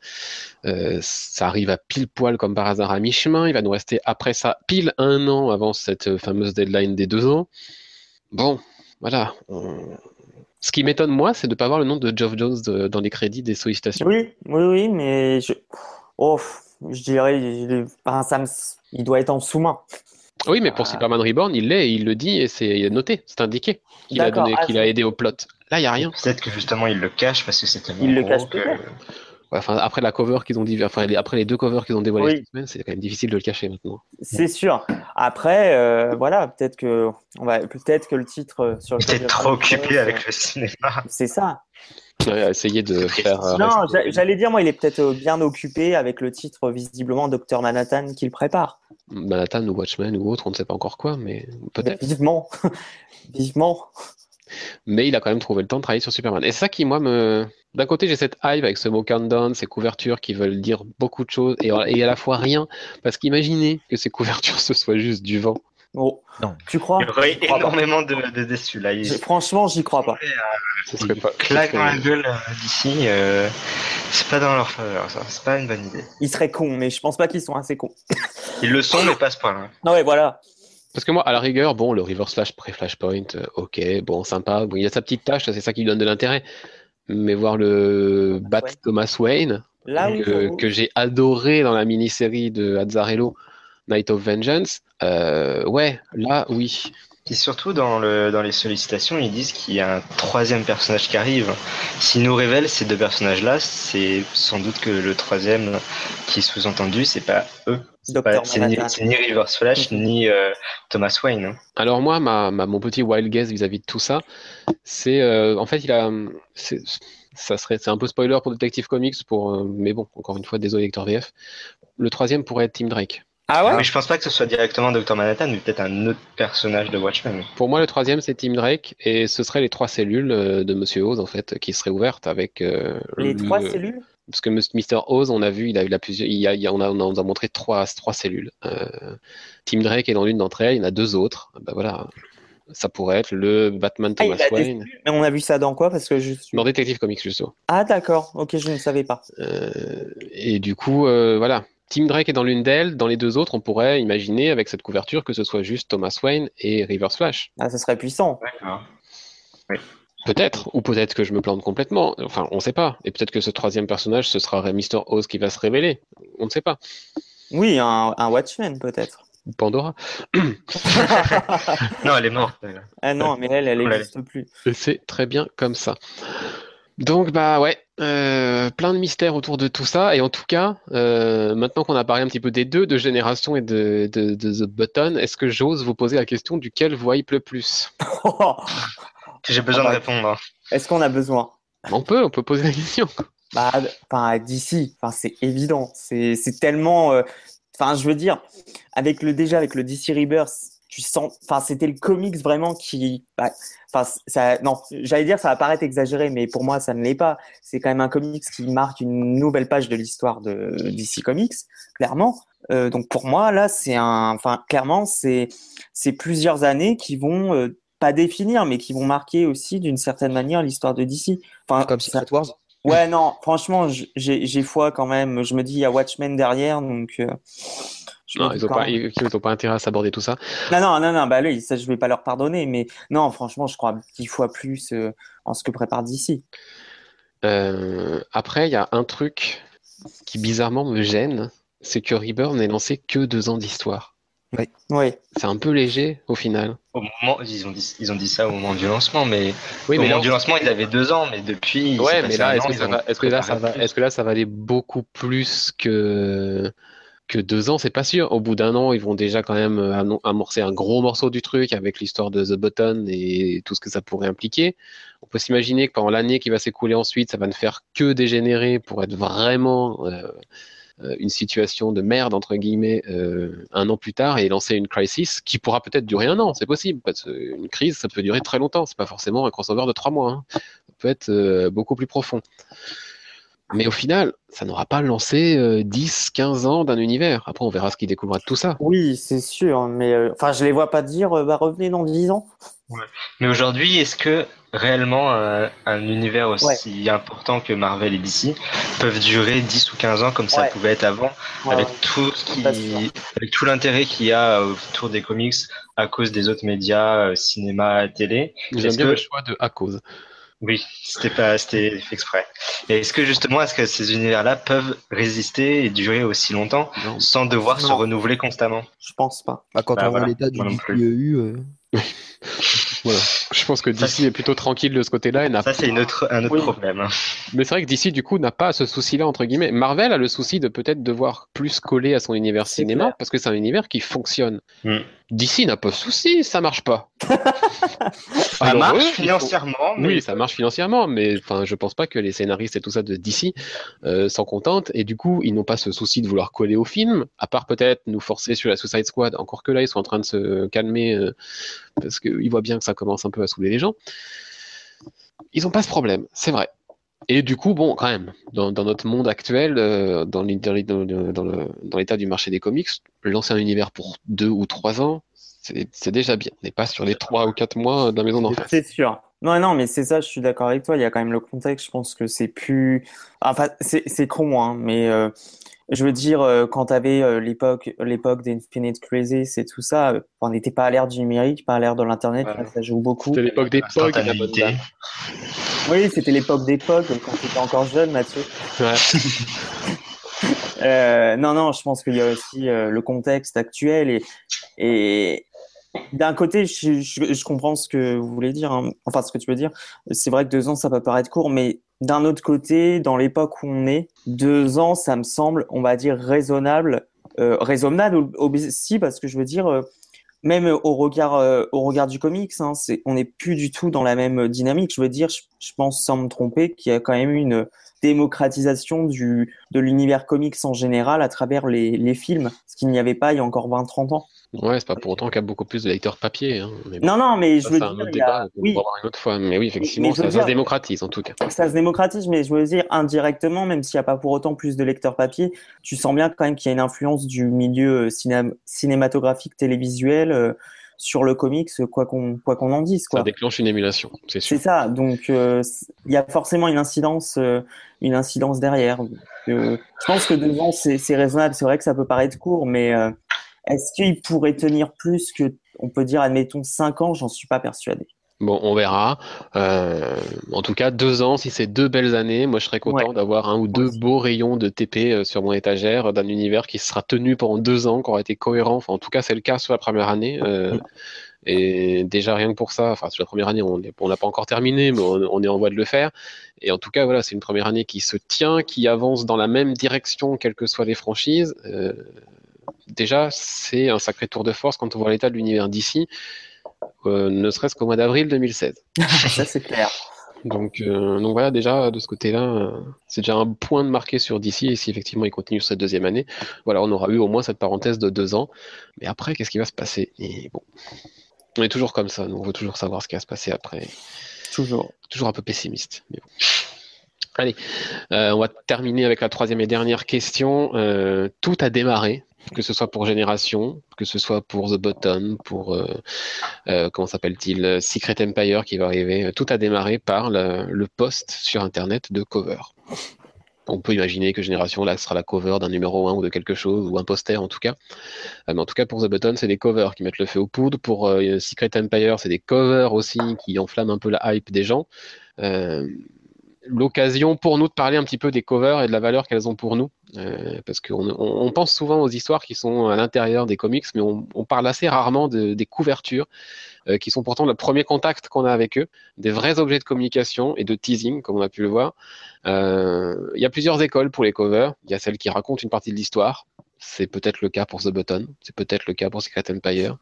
Euh, ça arrive à pile poil comme par hasard à mi-chemin. Il va nous rester après ça pile un an avant cette fameuse deadline des deux ans. Bon, voilà. On- Ce qui m'étonne moi, c'est de ne pas voir le nom de Geoff Jones de- dans les crédits des sollicitations. Oui, oui, oui, mais je oh, je dirais il, enfin, ça me... il doit être en sous-main. Oui, mais pour Ah. Superman Reborn, il l'est, et il le dit et c'est noté, c'est indiqué qu'il a donné, Ah, qu'il a aidé au plot. Là, il y a rien. Peut-être que justement il le cache parce que c'est tellement Il le cache que- peut-être. Ouais, enfin, après la cover qu'ils ont dit, enfin, les- après les deux covers qu'ils ont dévoilés Oui. cette semaine, c'est quand même difficile de le cacher maintenant. C'est sûr. Après, euh, voilà, peut-être que on va, peut-être que le titre euh, sur le J'étais trop occupé avec le cinéma. C'est ça. Essayer de faire. euh, Non, j'allais dire, moi, il est peut-être euh, bien occupé avec le titre euh, visiblement Docteur Manhattan qu'il prépare. Manhattan ou Watchmen ou autre, on ne sait pas encore quoi, mais peut-être. Vivement, vivement. Mais il a quand même trouvé le temps de travailler sur Superman. Et c'est ça qui, moi, me. D'un côté, j'ai cette hype avec ce mot countdown, ces couvertures qui veulent dire beaucoup de choses et, et à la fois rien. Parce qu'imaginez que ces couvertures, ce soit juste du vent. Oh, Non. tu crois Il y aurait énormément de, de déçus là. Il Franchement, j'y crois pas. Ce serait pas. ce claque dans la gueule euh, d'ici. euh, c'est pas dans leur faveur, ça. C'est pas une bonne idée. Ils seraient cons, mais je pense pas qu'ils sont assez cons. Ils le sont, mais pas ce point-là. Non, ouais, voilà. Parce que moi, à la rigueur, bon, le reverse flash pré-flashpoint, euh, ok, bon, sympa. Bon, il y a sa petite tâche, c'est ça qui lui donne de l'intérêt. Mais voir le Bat Wayne. Thomas Wayne, Là, que j'ai adoré dans la mini-série de Azzarello, Night of Vengeance, euh, ouais, là, oui. Et surtout, dans, le, dans les sollicitations, ils disent qu'il y a un troisième personnage qui arrive. S'ils nous révèlent ces deux personnages-là, c'est sans doute que le troisième qui est sous-entendu, c'est pas eux. C'est ni, ni Reverse Flash, Mhm. ni euh, Thomas Wayne. hein. Alors moi, ma, ma- mon petit wild guess vis-à-vis de tout ça, c'est euh, en fait, il a, c'est, ça serait, c'est un peu spoiler pour Detective Comics, pour, euh, mais bon, encore une fois, désolé lecteur VF. Le troisième pourrait être Tim Drake. Ah ouais Mais je pense pas que ce soit directement Dr. Manhattan, mais peut-être un autre personnage de Watchmen. Pour moi, le troisième, c'est Tim Drake, et ce seraient les trois cellules euh, de Monsieur Oz, en fait, qui seraient ouvertes avec euh, Les le- trois cellules Parce que Mr. Oz, on a vu, il a, il a plusieurs, il y a, il a- on, a, on a- on nous a montré trois, trois cellules. Euh, Tim Drake est dans l'une d'entre elles, il y en a deux autres. Bah voilà, ça pourrait être le Batman Ah, Thomas Wayne. Mais on a vu ça dans quoi? Parce que je suis. Dans Detective Comics, justement. Ah, d'accord. Ok, je ne savais pas. Euh, et du coup, euh, voilà. Tim Drake est dans l'une d'elles, dans les deux autres, on pourrait imaginer avec cette couverture que ce soit juste Thomas Wayne et Reverse Flash. Ah, ça serait puissant. D'accord. Peut-être, ou peut-être que je me plante complètement. Enfin, on ne sait pas. Et peut-être que ce troisième personnage, ce sera Mr. Oz qui va se révéler. On ne sait pas. Oui, un, un Watchmen peut-être. Ou Pandora. Non, elle est morte. elle. Ah non, mais elle, elle n'existe plus. Et C'est très bien comme ça. Donc, bah ouais, euh, plein de mystères autour de tout ça. Et en tout cas, euh, maintenant qu'on a parlé un petit peu des deux, de Génération et de, de, de The Button, est-ce que j'ose vous poser la question duquel vous hype le plus? J'ai besoin Ah bah. de répondre. Est-ce qu'on a besoin? On peut, on peut poser la question. Bah, enfin, d'ici, enfin, c'est évident. C'est, c'est tellement, euh, enfin, je veux dire, avec le déjà avec le DC Rebirth, tu sens, enfin, c'était le comics vraiment qui, bah, enfin, ça, non, j'allais dire ça va paraître exagéré, mais pour moi, ça ne l'est pas. C'est quand même un comics qui marque une nouvelle page de l'histoire de DC Comics, clairement. Euh, donc pour moi, là, c'est un, enfin, clairement, c'est, c'est plusieurs années qui vont euh, pas définir, mais qui vont marquer aussi d'une certaine manière l'histoire de DC. Enfin, Comme ça- Secret Wars. Ouais, non, franchement, j'ai j'ai foi quand même. Je me dis, il y a Watchmen derrière, donc. euh, Non, ils n'ont pas, même- ils, ils ont pas intérêt à s'aborder tout ça. Non, non, non, non, bah ça, je vais pas leur pardonner, mais non, franchement, je crois dix fois plus euh, en ce que prépare d'ici. Euh, après, il y a un truc qui bizarrement me gêne, c'est que Rebirth n'ait lancé que deux ans d'histoire. Oui, C'est un peu léger au final. Au moment, ils ont dit, ils ont dit ça au moment du lancement, mais Oui, au mais moment là, du lancement, ils avaient deux ans, mais depuis. ouais, mais là, est-ce que, là, ça va, est-ce que là, ça va aller beaucoup plus que que deux ans, c'est pas sûr. Au bout d'un an, ils vont déjà quand même euh, amorcer un gros morceau du truc avec l'histoire de The Button et tout ce que ça pourrait impliquer. On peut s'imaginer que pendant l'année qui va s'écouler ensuite, ça va ne faire que dégénérer pour être vraiment euh, euh, une situation de merde entre guillemets un an plus tard et lancer une crisis qui pourra peut-être durer un an, c'est possible parce qu'une crise ça peut durer très longtemps, c'est pas forcément un crossover de trois mois, hein. ça peut être beaucoup plus profond. Mais au final, ça n'aura pas lancé euh, 10, 15 ans d'un univers. Après, on verra ce qu'il découvrira de tout ça. oui, c'est sûr, mais euh, enfin, je les vois pas dire, euh, bah revenez dans dix ans. Mais aujourd'hui, est-ce que réellement un, un univers aussi important que Marvel et DC peuvent durer 10 ou 15 ans comme ça Ouais. pouvait être avant, Ouais, avec tout ce qui, avec tout l'intérêt qu'il y a autour des comics à cause des autres médias, euh, cinéma, télé? J'aime bien que- le choix de à cause. Oui, c'était pas, c'était fait exprès. Et est-ce que justement, est-ce que ces univers-là peuvent résister et durer aussi longtemps Non. sans devoir se renouveler constamment? Je pense pas. Bah, quand Bah, on voit voilà, l'état du. DCEU, euh, Voilà. Je pense que Ça, DC est plutôt tranquille de ce côté-là et n'a Ça, c'est une autre, un autre Oui. problème. Mais c'est vrai que DC, du coup, n'a pas ce souci-là, entre guillemets. Marvel a le souci de peut-être devoir plus coller à son univers cinéma, clair. parce que c'est un univers qui fonctionne. Hmm. DC n'a pas de souci, ça marche pas. Ça Alors, marche eux, il faut- financièrement, mais Oui, ça marche financièrement, mais enfin, je pense pas que les scénaristes et tout ça de DC euh, s'en contentent, et du coup, ils n'ont pas ce souci de vouloir coller au film, à part peut-être nous forcer sur la Suicide Squad, encore que là, ils sont en train de se calmer, euh, parce qu'ils voient bien que ça commence un peu à saouler les gens. Ils n'ont pas ce problème, c'est vrai. Et du coup, bon, quand même, dans, notre monde actuel, euh, dans l'état du marché des comics, lancer un univers pour deux ou trois ans, c'est déjà bien. On n'est pas sur les trois ou quatre mois de la maison d'enfer. C'est sûr. Non, non, mais c'est ça, je suis d'accord avec toi. Il y a quand même le contexte. Je pense que c'est plus. Enfin, c'est con, hein, mais euh, je veux dire, euh, quand tu avais l'époque l'époque d'Infinite Crisis et tout ça, euh, on n'était pas à l'ère du numérique, pas à l'ère de l'Internet. Ouais. ça joue beaucoup. C'était l'époque des POG. Oui, c'était l'époque d'époque, quand tu étais encore jeune, Mathieu. Ouais. Euh, non, non, je pense qu'il y a aussi euh, le contexte actuel et, et d'un côté, je, je, je comprends ce que vous voulez dire, hein. enfin ce que tu veux dire. C'est vrai que deux ans, ça peut paraître court, mais d'un autre côté, dans l'époque où on est, deux ans, ça me semble, on va dire, raisonnable. Euh, raisonnable aussi, parce que je veux dire, euh, même au regard, euh, au regard du comics, hein, on n'est plus du tout dans la même dynamique. Je veux dire, je, je pense sans me tromper qu'il y a quand même une démocratisation du, de l'univers comics en général à travers les, les films, ce qu'il n'y avait pas il y a encore 20-30 ans. Ouais, c'est pas pour autant qu'il y a beaucoup plus de lecteurs papier. Hein. Mais bon, Non, non, mais je veux c'est un dire, autre il y a- débat qu'on oui, une autre fois. Mais oui, effectivement, Mais ça, se démocratise en tout cas. ça se démocratise, mais je veux dire indirectement, même s'il n'y a pas pour autant plus de lecteurs papier, tu sens bien quand même qu'il y a une influence du milieu euh, ciné- cinématographique télévisuel euh, sur le comics, quoi qu'on quoi qu'on en dise. Quoi. Ça déclenche une émulation, c'est sûr. C'est ça. Donc il y a forcément une incidence, une incidence derrière. je pense que deux ans c'est raisonnable. C'est vrai que ça peut paraître court, mais est-ce qu'il pourrait tenir plus que, on peut dire, admettons, 5 ans? J'en suis pas persuadé. Bon, on verra. Euh, en tout cas, deux ans, si c'est deux belles années, moi je serais content d'avoir un ou deux beaux rayons de TP euh, sur mon étagère d'un univers qui sera tenu pendant deux ans, qui aura été cohérent. Enfin, en tout cas, c'est le cas sur la première année. Euh, et déjà rien que pour ça, enfin sur la première année, on n'a pas encore terminé, mais on, est en voie de le faire. Et en tout cas, voilà, c'est une première année qui se tient, qui avance dans la même direction, quelles que soient les franchises déjà, c'est un sacré tour de force quand on voit l'état de l'univers d'ici, euh, ne serait-ce qu'au mois d'avril 2016. Ça, c'est clair. Donc, euh, donc voilà, déjà, de ce côté-là, euh, c'est déjà un point de marqué sur d'ici. Et si effectivement il continue cette deuxième année, voilà, on aura eu au moins cette parenthèse de deux ans. Mais après, qu'est-ce qui va se passer? Et bon, on est toujours comme ça, on veut toujours savoir ce qui va se passer après. Toujours. Toujours un peu pessimiste. Mais bon. Allez, on va terminer avec la troisième et dernière question. tout a démarré que ce soit pour Génération, que ce soit pour The Button, pour euh, euh, comment s'appelle-t-il, Secret Empire qui va arriver. Tout a démarré par le, post sur Internet de cover. On peut imaginer que Génération là sera la cover d'un numéro 1 ou de quelque chose, ou un poster en tout cas. Euh, mais en tout cas pour The Button, c'est des covers qui mettent le feu aux poudres. Pour Secret Empire, c'est des covers aussi qui enflamment un peu la hype des gens l'occasion pour nous de parler un petit peu des covers et de la valeur qu'elles ont pour nous. Euh, parce qu'on pense souvent aux histoires qui sont à l'intérieur des comics, mais on, parle assez rarement des couvertures, euh, qui sont pourtant le premier contact qu'on a avec eux, des vrais objets de communication et de teasing, comme on a pu le voir. Euh, il y a plusieurs écoles pour les covers. Il y a celles qui racontent une partie de l'histoire. C'est peut-être le cas pour The Button, c'est peut-être le cas pour Secret Empire.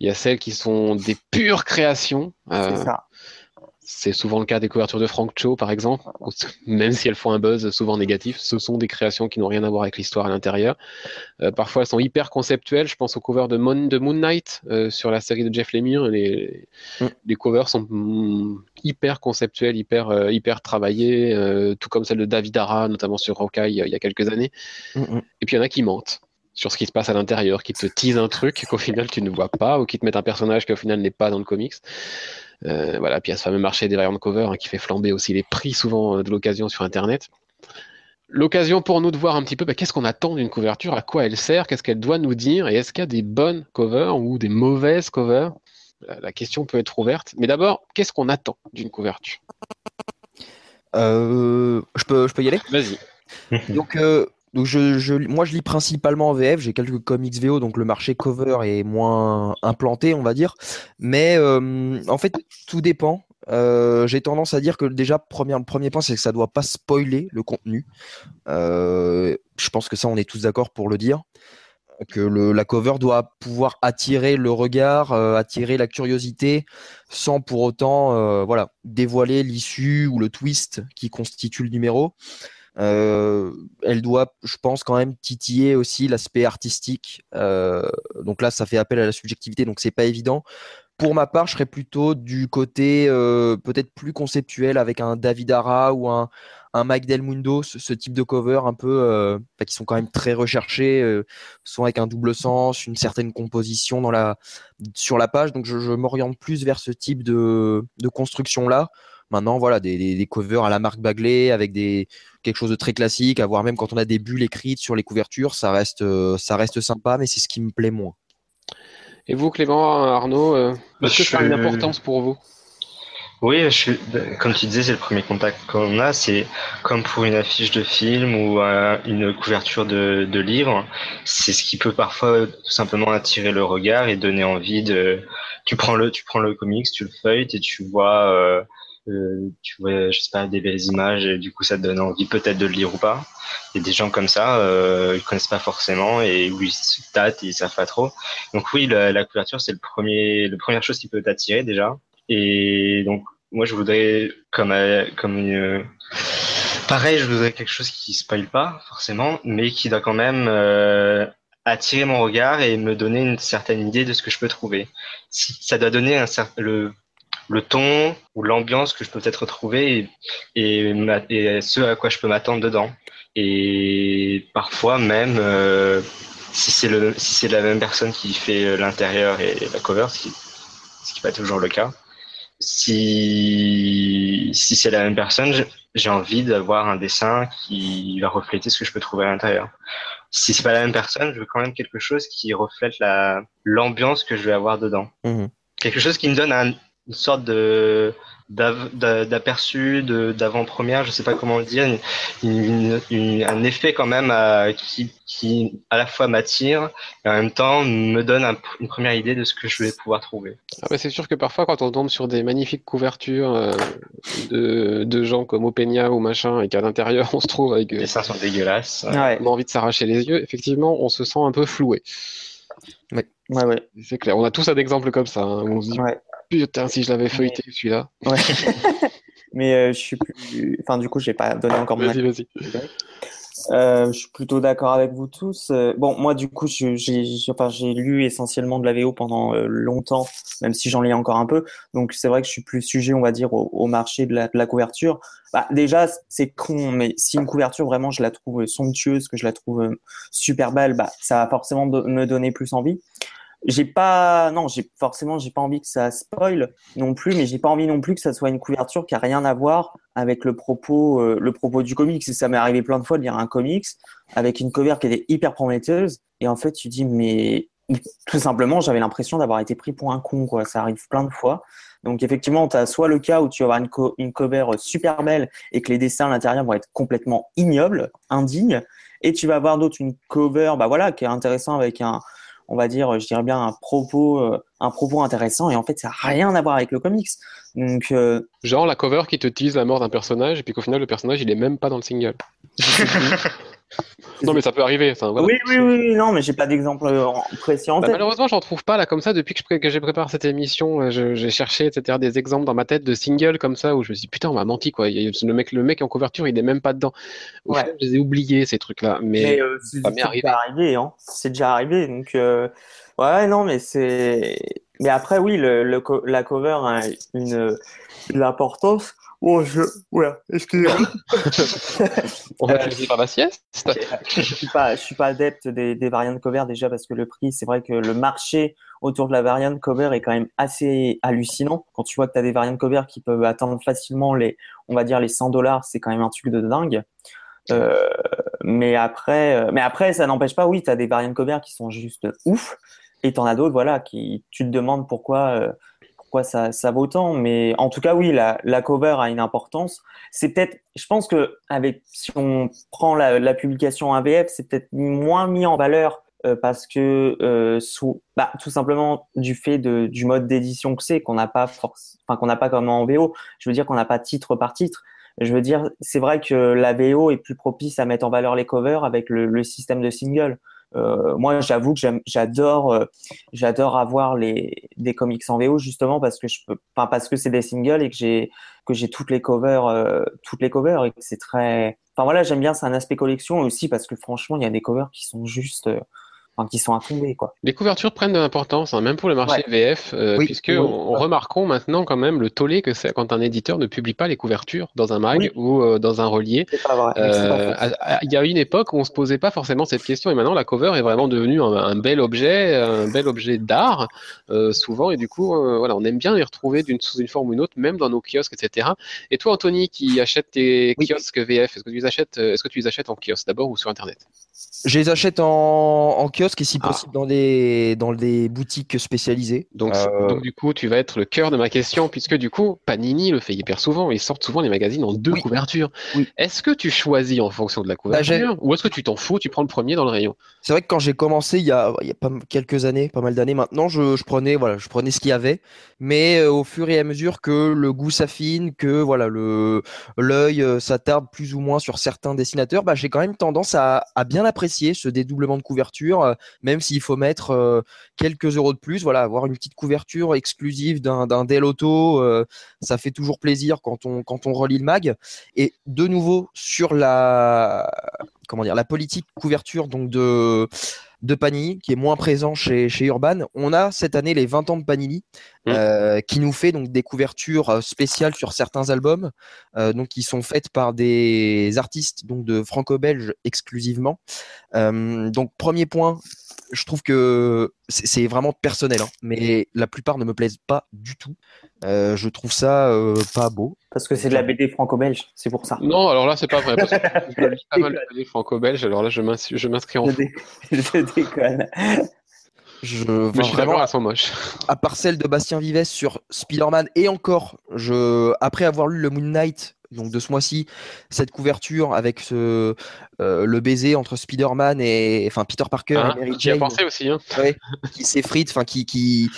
Il y a celles qui sont des pures créations. c'est ça. C'est souvent le cas des couvertures de Frank Cho, par exemple, même si elles font un buzz souvent négatif. Ce sont des créations qui n'ont rien à voir avec l'histoire à l'intérieur. Euh, parfois, elles sont hyper conceptuelles. Je pense aux covers de Moon, de Moon Knight euh, sur la série de Jeff Lemire. Les, mm. les covers sont mm, hyper conceptuels, hyper, euh, hyper travaillés, tout comme celle de David Ara, notamment sur Hawkeye il y a quelques années. Mm, Et puis il y en a qui mentent sur ce qui se passe à l'intérieur, qui te teasent un truc qu'au final tu ne vois pas, ou qui te mettent un personnage qui au final n'est pas dans le comics. Euh, voilà, puis il y a ce fameux marché des variantes cover hein, qui fait flamber aussi les prix souvent euh, de l'occasion sur Internet. L'occasion pour nous de voir un petit peu bah, qu'est-ce qu'on attend d'une couverture, à quoi elle sert, qu'est-ce qu'elle doit nous dire, et est-ce qu'il y a des bonnes covers ou des mauvaises covers? La question peut être ouverte. Mais d'abord, qu'est-ce qu'on attend d'une couverture? Euh, je, peux, je peux y aller? Vas-y. Donc, donc je, moi, je lis principalement en VF. J'ai quelques comics VO, donc le marché cover est moins implanté, on va dire. Mais euh, en fait, tout dépend. Euh, j'ai tendance à dire que déjà, premier, le premier point, c'est que ça doit pas spoiler le contenu. Euh, je pense que ça, on est tous d'accord pour le dire. Que le, la cover doit pouvoir attirer le regard, attirer la curiosité, sans pour autant, voilà, dévoiler l'issue ou le twist qui constitue le numéro. Euh, elle doit, je pense, quand même titiller aussi l'aspect artistique. Euh, donc là, ça fait appel à la subjectivité, donc c'est pas évident. Pour ma part, je serais plutôt du côté euh, peut-être plus conceptuel avec un David Ara ou un, un Mike Del Mundo, ce, type de cover un peu bah, qui sont quand même très recherchés, sont avec un double sens, une certaine composition dans la, sur la page. Donc je, m'oriente plus vers ce type de, de construction là. Maintenant, voilà, des, des, covers à la marque Bagley avec des quelque chose de très classique, à voir même quand on a des bulles écrites sur les couvertures, ça reste, euh, ça reste sympa, mais c'est ce qui me plaît moins. Et vous, Clément, Arnaud, euh, est-ce que ça a une importance pour vous? Oui, je comme tu disais, c'est le premier contact qu'on a. C'est comme pour une affiche de film ou euh, une couverture de, de livre. C'est ce qui peut parfois tout simplement attirer le regard et donner envie de. Tu prends le, tu prends le comics, tu le feuilles et tu vois euh, euh, tu vois, je sais pas, des belles images et du coup ça te donne envie peut-être de le lire ou pas. Il y a des gens comme ça, euh, ils connaissent pas forcément et où ils se tâtent ils savent pas trop. Donc oui, la, couverture c'est le premier, la première chose qui peut t'attirer déjà. Et donc moi je voudrais comme euh, comme une, pareil, je voudrais quelque chose qui spoil pas forcément, mais qui doit quand même euh, attirer mon regard et me donner une certaine idée de ce que je peux trouver. Si, ça doit donner un le le ton ou l'ambiance que je peux peut-être retrouver et, et, ce à quoi je peux m'attendre dedans. Et parfois même, euh, si c'est le si c'est la même personne qui fait l'intérieur et la cover, ce qui ce qui n'est pas toujours le cas. Si si c'est la même personne, j'ai envie d'avoir un dessin qui va refléter ce que je peux trouver à l'intérieur. Si c'est pas la même personne, je veux quand même quelque chose qui reflète la l'ambiance que je vais avoir dedans. Mhm. Quelque chose qui me donne une sorte de d'aperçu, d'avant-première, je sais pas comment le dire, un effet quand même qui, qui à la fois m'attire et en même temps me donne une première idée de ce que je vais pouvoir trouver. Ah c'est sûr que parfois quand on tombe sur des magnifiques couvertures euh, de, de, gens comme Openia ou machin et qu'à l'intérieur on se trouve avec... Les dessins sont dégueulasses. On a envie de s'arracher les yeux, effectivement on se sent un peu floué. Ouais. Ouais, ouais. C'est clair, on a tous un exemple comme ça. Hein, on se dit, Putain, si je l'avais feuilleté celui-là. Ouais. Mais euh, je suis plus. Enfin, du coup, je n'ai pas donné encore mon Vas-y, vas-y. Euh, je suis plutôt d'accord avec vous tous. Euh, bon, moi, du coup, j'ai enfin, lu essentiellement de la VO pendant euh, longtemps, même si j'en lis encore un peu. Donc, c'est vrai que je suis plus sujet, on va dire, au, au marché de la, de la couverture. Bah, déjà, c'est con, mais si une couverture vraiment, je la trouve somptueuse, que je la trouve super belle, bah, ça va forcément me donner plus envie j'ai pas non forcément j'ai pas envie que ça spoil non plus mais j'ai pas envie non plus que ça soit une couverture qui a rien à voir avec le propos euh, le propos du comics. Ça m'est arrivé plein de fois de lire un comics avec une cover qui était hyper prometteuse et en fait tu dis mais tout simplement j'avais l'impression d'avoir été pris pour un con quoi. Ça arrive plein de fois. Donc effectivement tu as soit le cas où tu vas avoir une, une cover super belle et que les dessins à l'intérieur vont être complètement ignobles indignes et tu vas avoir d'autres une cover bah voilà qui est intéressant avec un on va dire, je dirais bien un propos, euh, un propos intéressant et en fait ça n'a rien à voir avec le comics. Donc euh, genre la cover qui te tease la mort d'un personnage et puis qu'au final le personnage il est même pas dans le single. non mais ça peut arriver. oui, oui, oui, non mais j'ai pas d'exemple euh, précis en bah, tête. malheureusement j'en trouve pas là comme ça depuis que, j'ai préparé cette émission. J'ai cherché etc des exemples dans ma tête de singles comme ça où je me suis dit putain on m'a menti quoi. Le mec, le mec en couverture il est même pas dedans. Au je les ai oubliés ces trucs là. Mais, c'est déjà arrivé. Hein. C'est déjà arrivé donc. Ouais, non, mais c'est. Mais après, oui, le, la cover a une, une importance. Oh, je. Ouais, excusez-moi. On va utiliser par ma sieste Je suis pas, je suis pas adepte des, des variantes cover déjà parce que le prix, c'est vrai que le marché autour de la variante cover est quand même assez hallucinant. Quand tu vois que tu as des variantes cover qui peuvent atteindre facilement les, on va dire, les 100 dollars, c'est quand même un truc de dingue. Euh, mais après, euh, mais après, ça n'empêche pas. Oui, tu as des variantes cover qui sont juste ouf. Et t'en as d'autres, voilà, qui tu te demandes pourquoi, euh, ça, vaut autant. Mais en tout cas, oui, la, cover a une importance. C'est peut-être, je pense que avec, si on prend la, la publication AVF, c'est peut-être moins mis en valeur euh, parce que euh, sous, bah, tout simplement du fait du mode d'édition que c'est, qu'on n'a pas force, enfin qu'on n'a pas comme en VO. Je veux dire qu'on n'a pas titre par titre. Je veux dire, c'est vrai que la VO est plus propice à mettre en valeur les covers avec le, le système de single. Euh, moi, j'avoue que j'adore, euh, j'adore avoir les des comics en VO justement parce que je peux, enfin parce que c'est des singles et que j'ai que j'ai toutes les covers, euh, toutes les covers et que c'est très, enfin voilà, j'aime bien, c'est un aspect collection aussi parce que franchement, il y a des covers qui sont juste qui sont à tomber. Quoi. Les couvertures prennent de l'importance, hein, même pour le marché VF, euh, puisque on, remarquons maintenant quand même le tollé que c'est quand un éditeur ne publie pas les couvertures dans un mag ou euh, dans un relié. Euh, il y a une époque où on se posait pas forcément cette question, et maintenant la cover est vraiment devenue un, bel objet, un bel objet d'art, souvent, et du coup, voilà, on aime bien les retrouver d'une sous une forme ou une autre, même dans nos kiosques, etc. Et toi, Anthony, qui achète tes kiosques VF, est-ce que tu les achètes, est-ce que tu les achètes en kiosque d'abord ou sur Internet? Je les achète en, en kiosque kiosque et si ah. possible dans des dans des boutiques spécialisées. Donc, euh, donc du coup, tu vas être le cœur de ma question puisque du coup, Panini le fait hyper souvent. Ils sortent souvent les magazines en deux couvertures. Est-ce que tu choisis en fonction de la bah, couverture ou est-ce que tu t'en fous, tu prends le premier dans le rayon? C'est vrai que quand j'ai commencé il y a, il y a pas quelques années, pas mal d'années maintenant, je, je, prenais voilà, je prenais ce qu'il y avait, mais euh, au fur et à mesure que le goût s'affine, que voilà le l'œil euh, s'attarde plus ou moins sur certains dessinateurs, bah, j'ai quand même tendance à, à bien apprécier ce dédoublement de couverture même s'il faut mettre euh, quelques euros de plus. Voilà, avoir une petite couverture exclusive d'un Dell Auto, euh, ça fait toujours plaisir quand on quand on relit le mag. Et de nouveau sur la comment dire la politique couverture donc de de Panini, qui est moins présent chez, chez Urban. On a cette année les 20 ans de Panini, Mm. euh, qui nous fait donc des couvertures euh, spéciales sur certains albums, euh, donc qui sont faites par des artistes donc de franco-belge exclusivement. Euh, donc premier point, je trouve que c'est vraiment personnel, hein, mais la plupart ne me plaisent pas du tout. Euh, je trouve ça euh, pas beau. Parce que c'est de la BD franco-belge, c'est pour ça. Non, alors là, c'est pas vrai. Parce que je lis pas mal de franco-belge, alors là, je m'ins- je m'inscris en Je, dé- je déconne. Je, Mais enfin, je suis vraiment, elles sont moches. à part celle de Bastien Vives sur Spider-Man et encore, je, après avoir lu le Moon Knight donc de ce mois-ci, cette couverture avec ce, euh, le baiser entre Spider-Man et enfin Peter Parker et Mary J'y ai Jane pensé aussi. Hein. ouais, qui s'effrite, enfin qui qui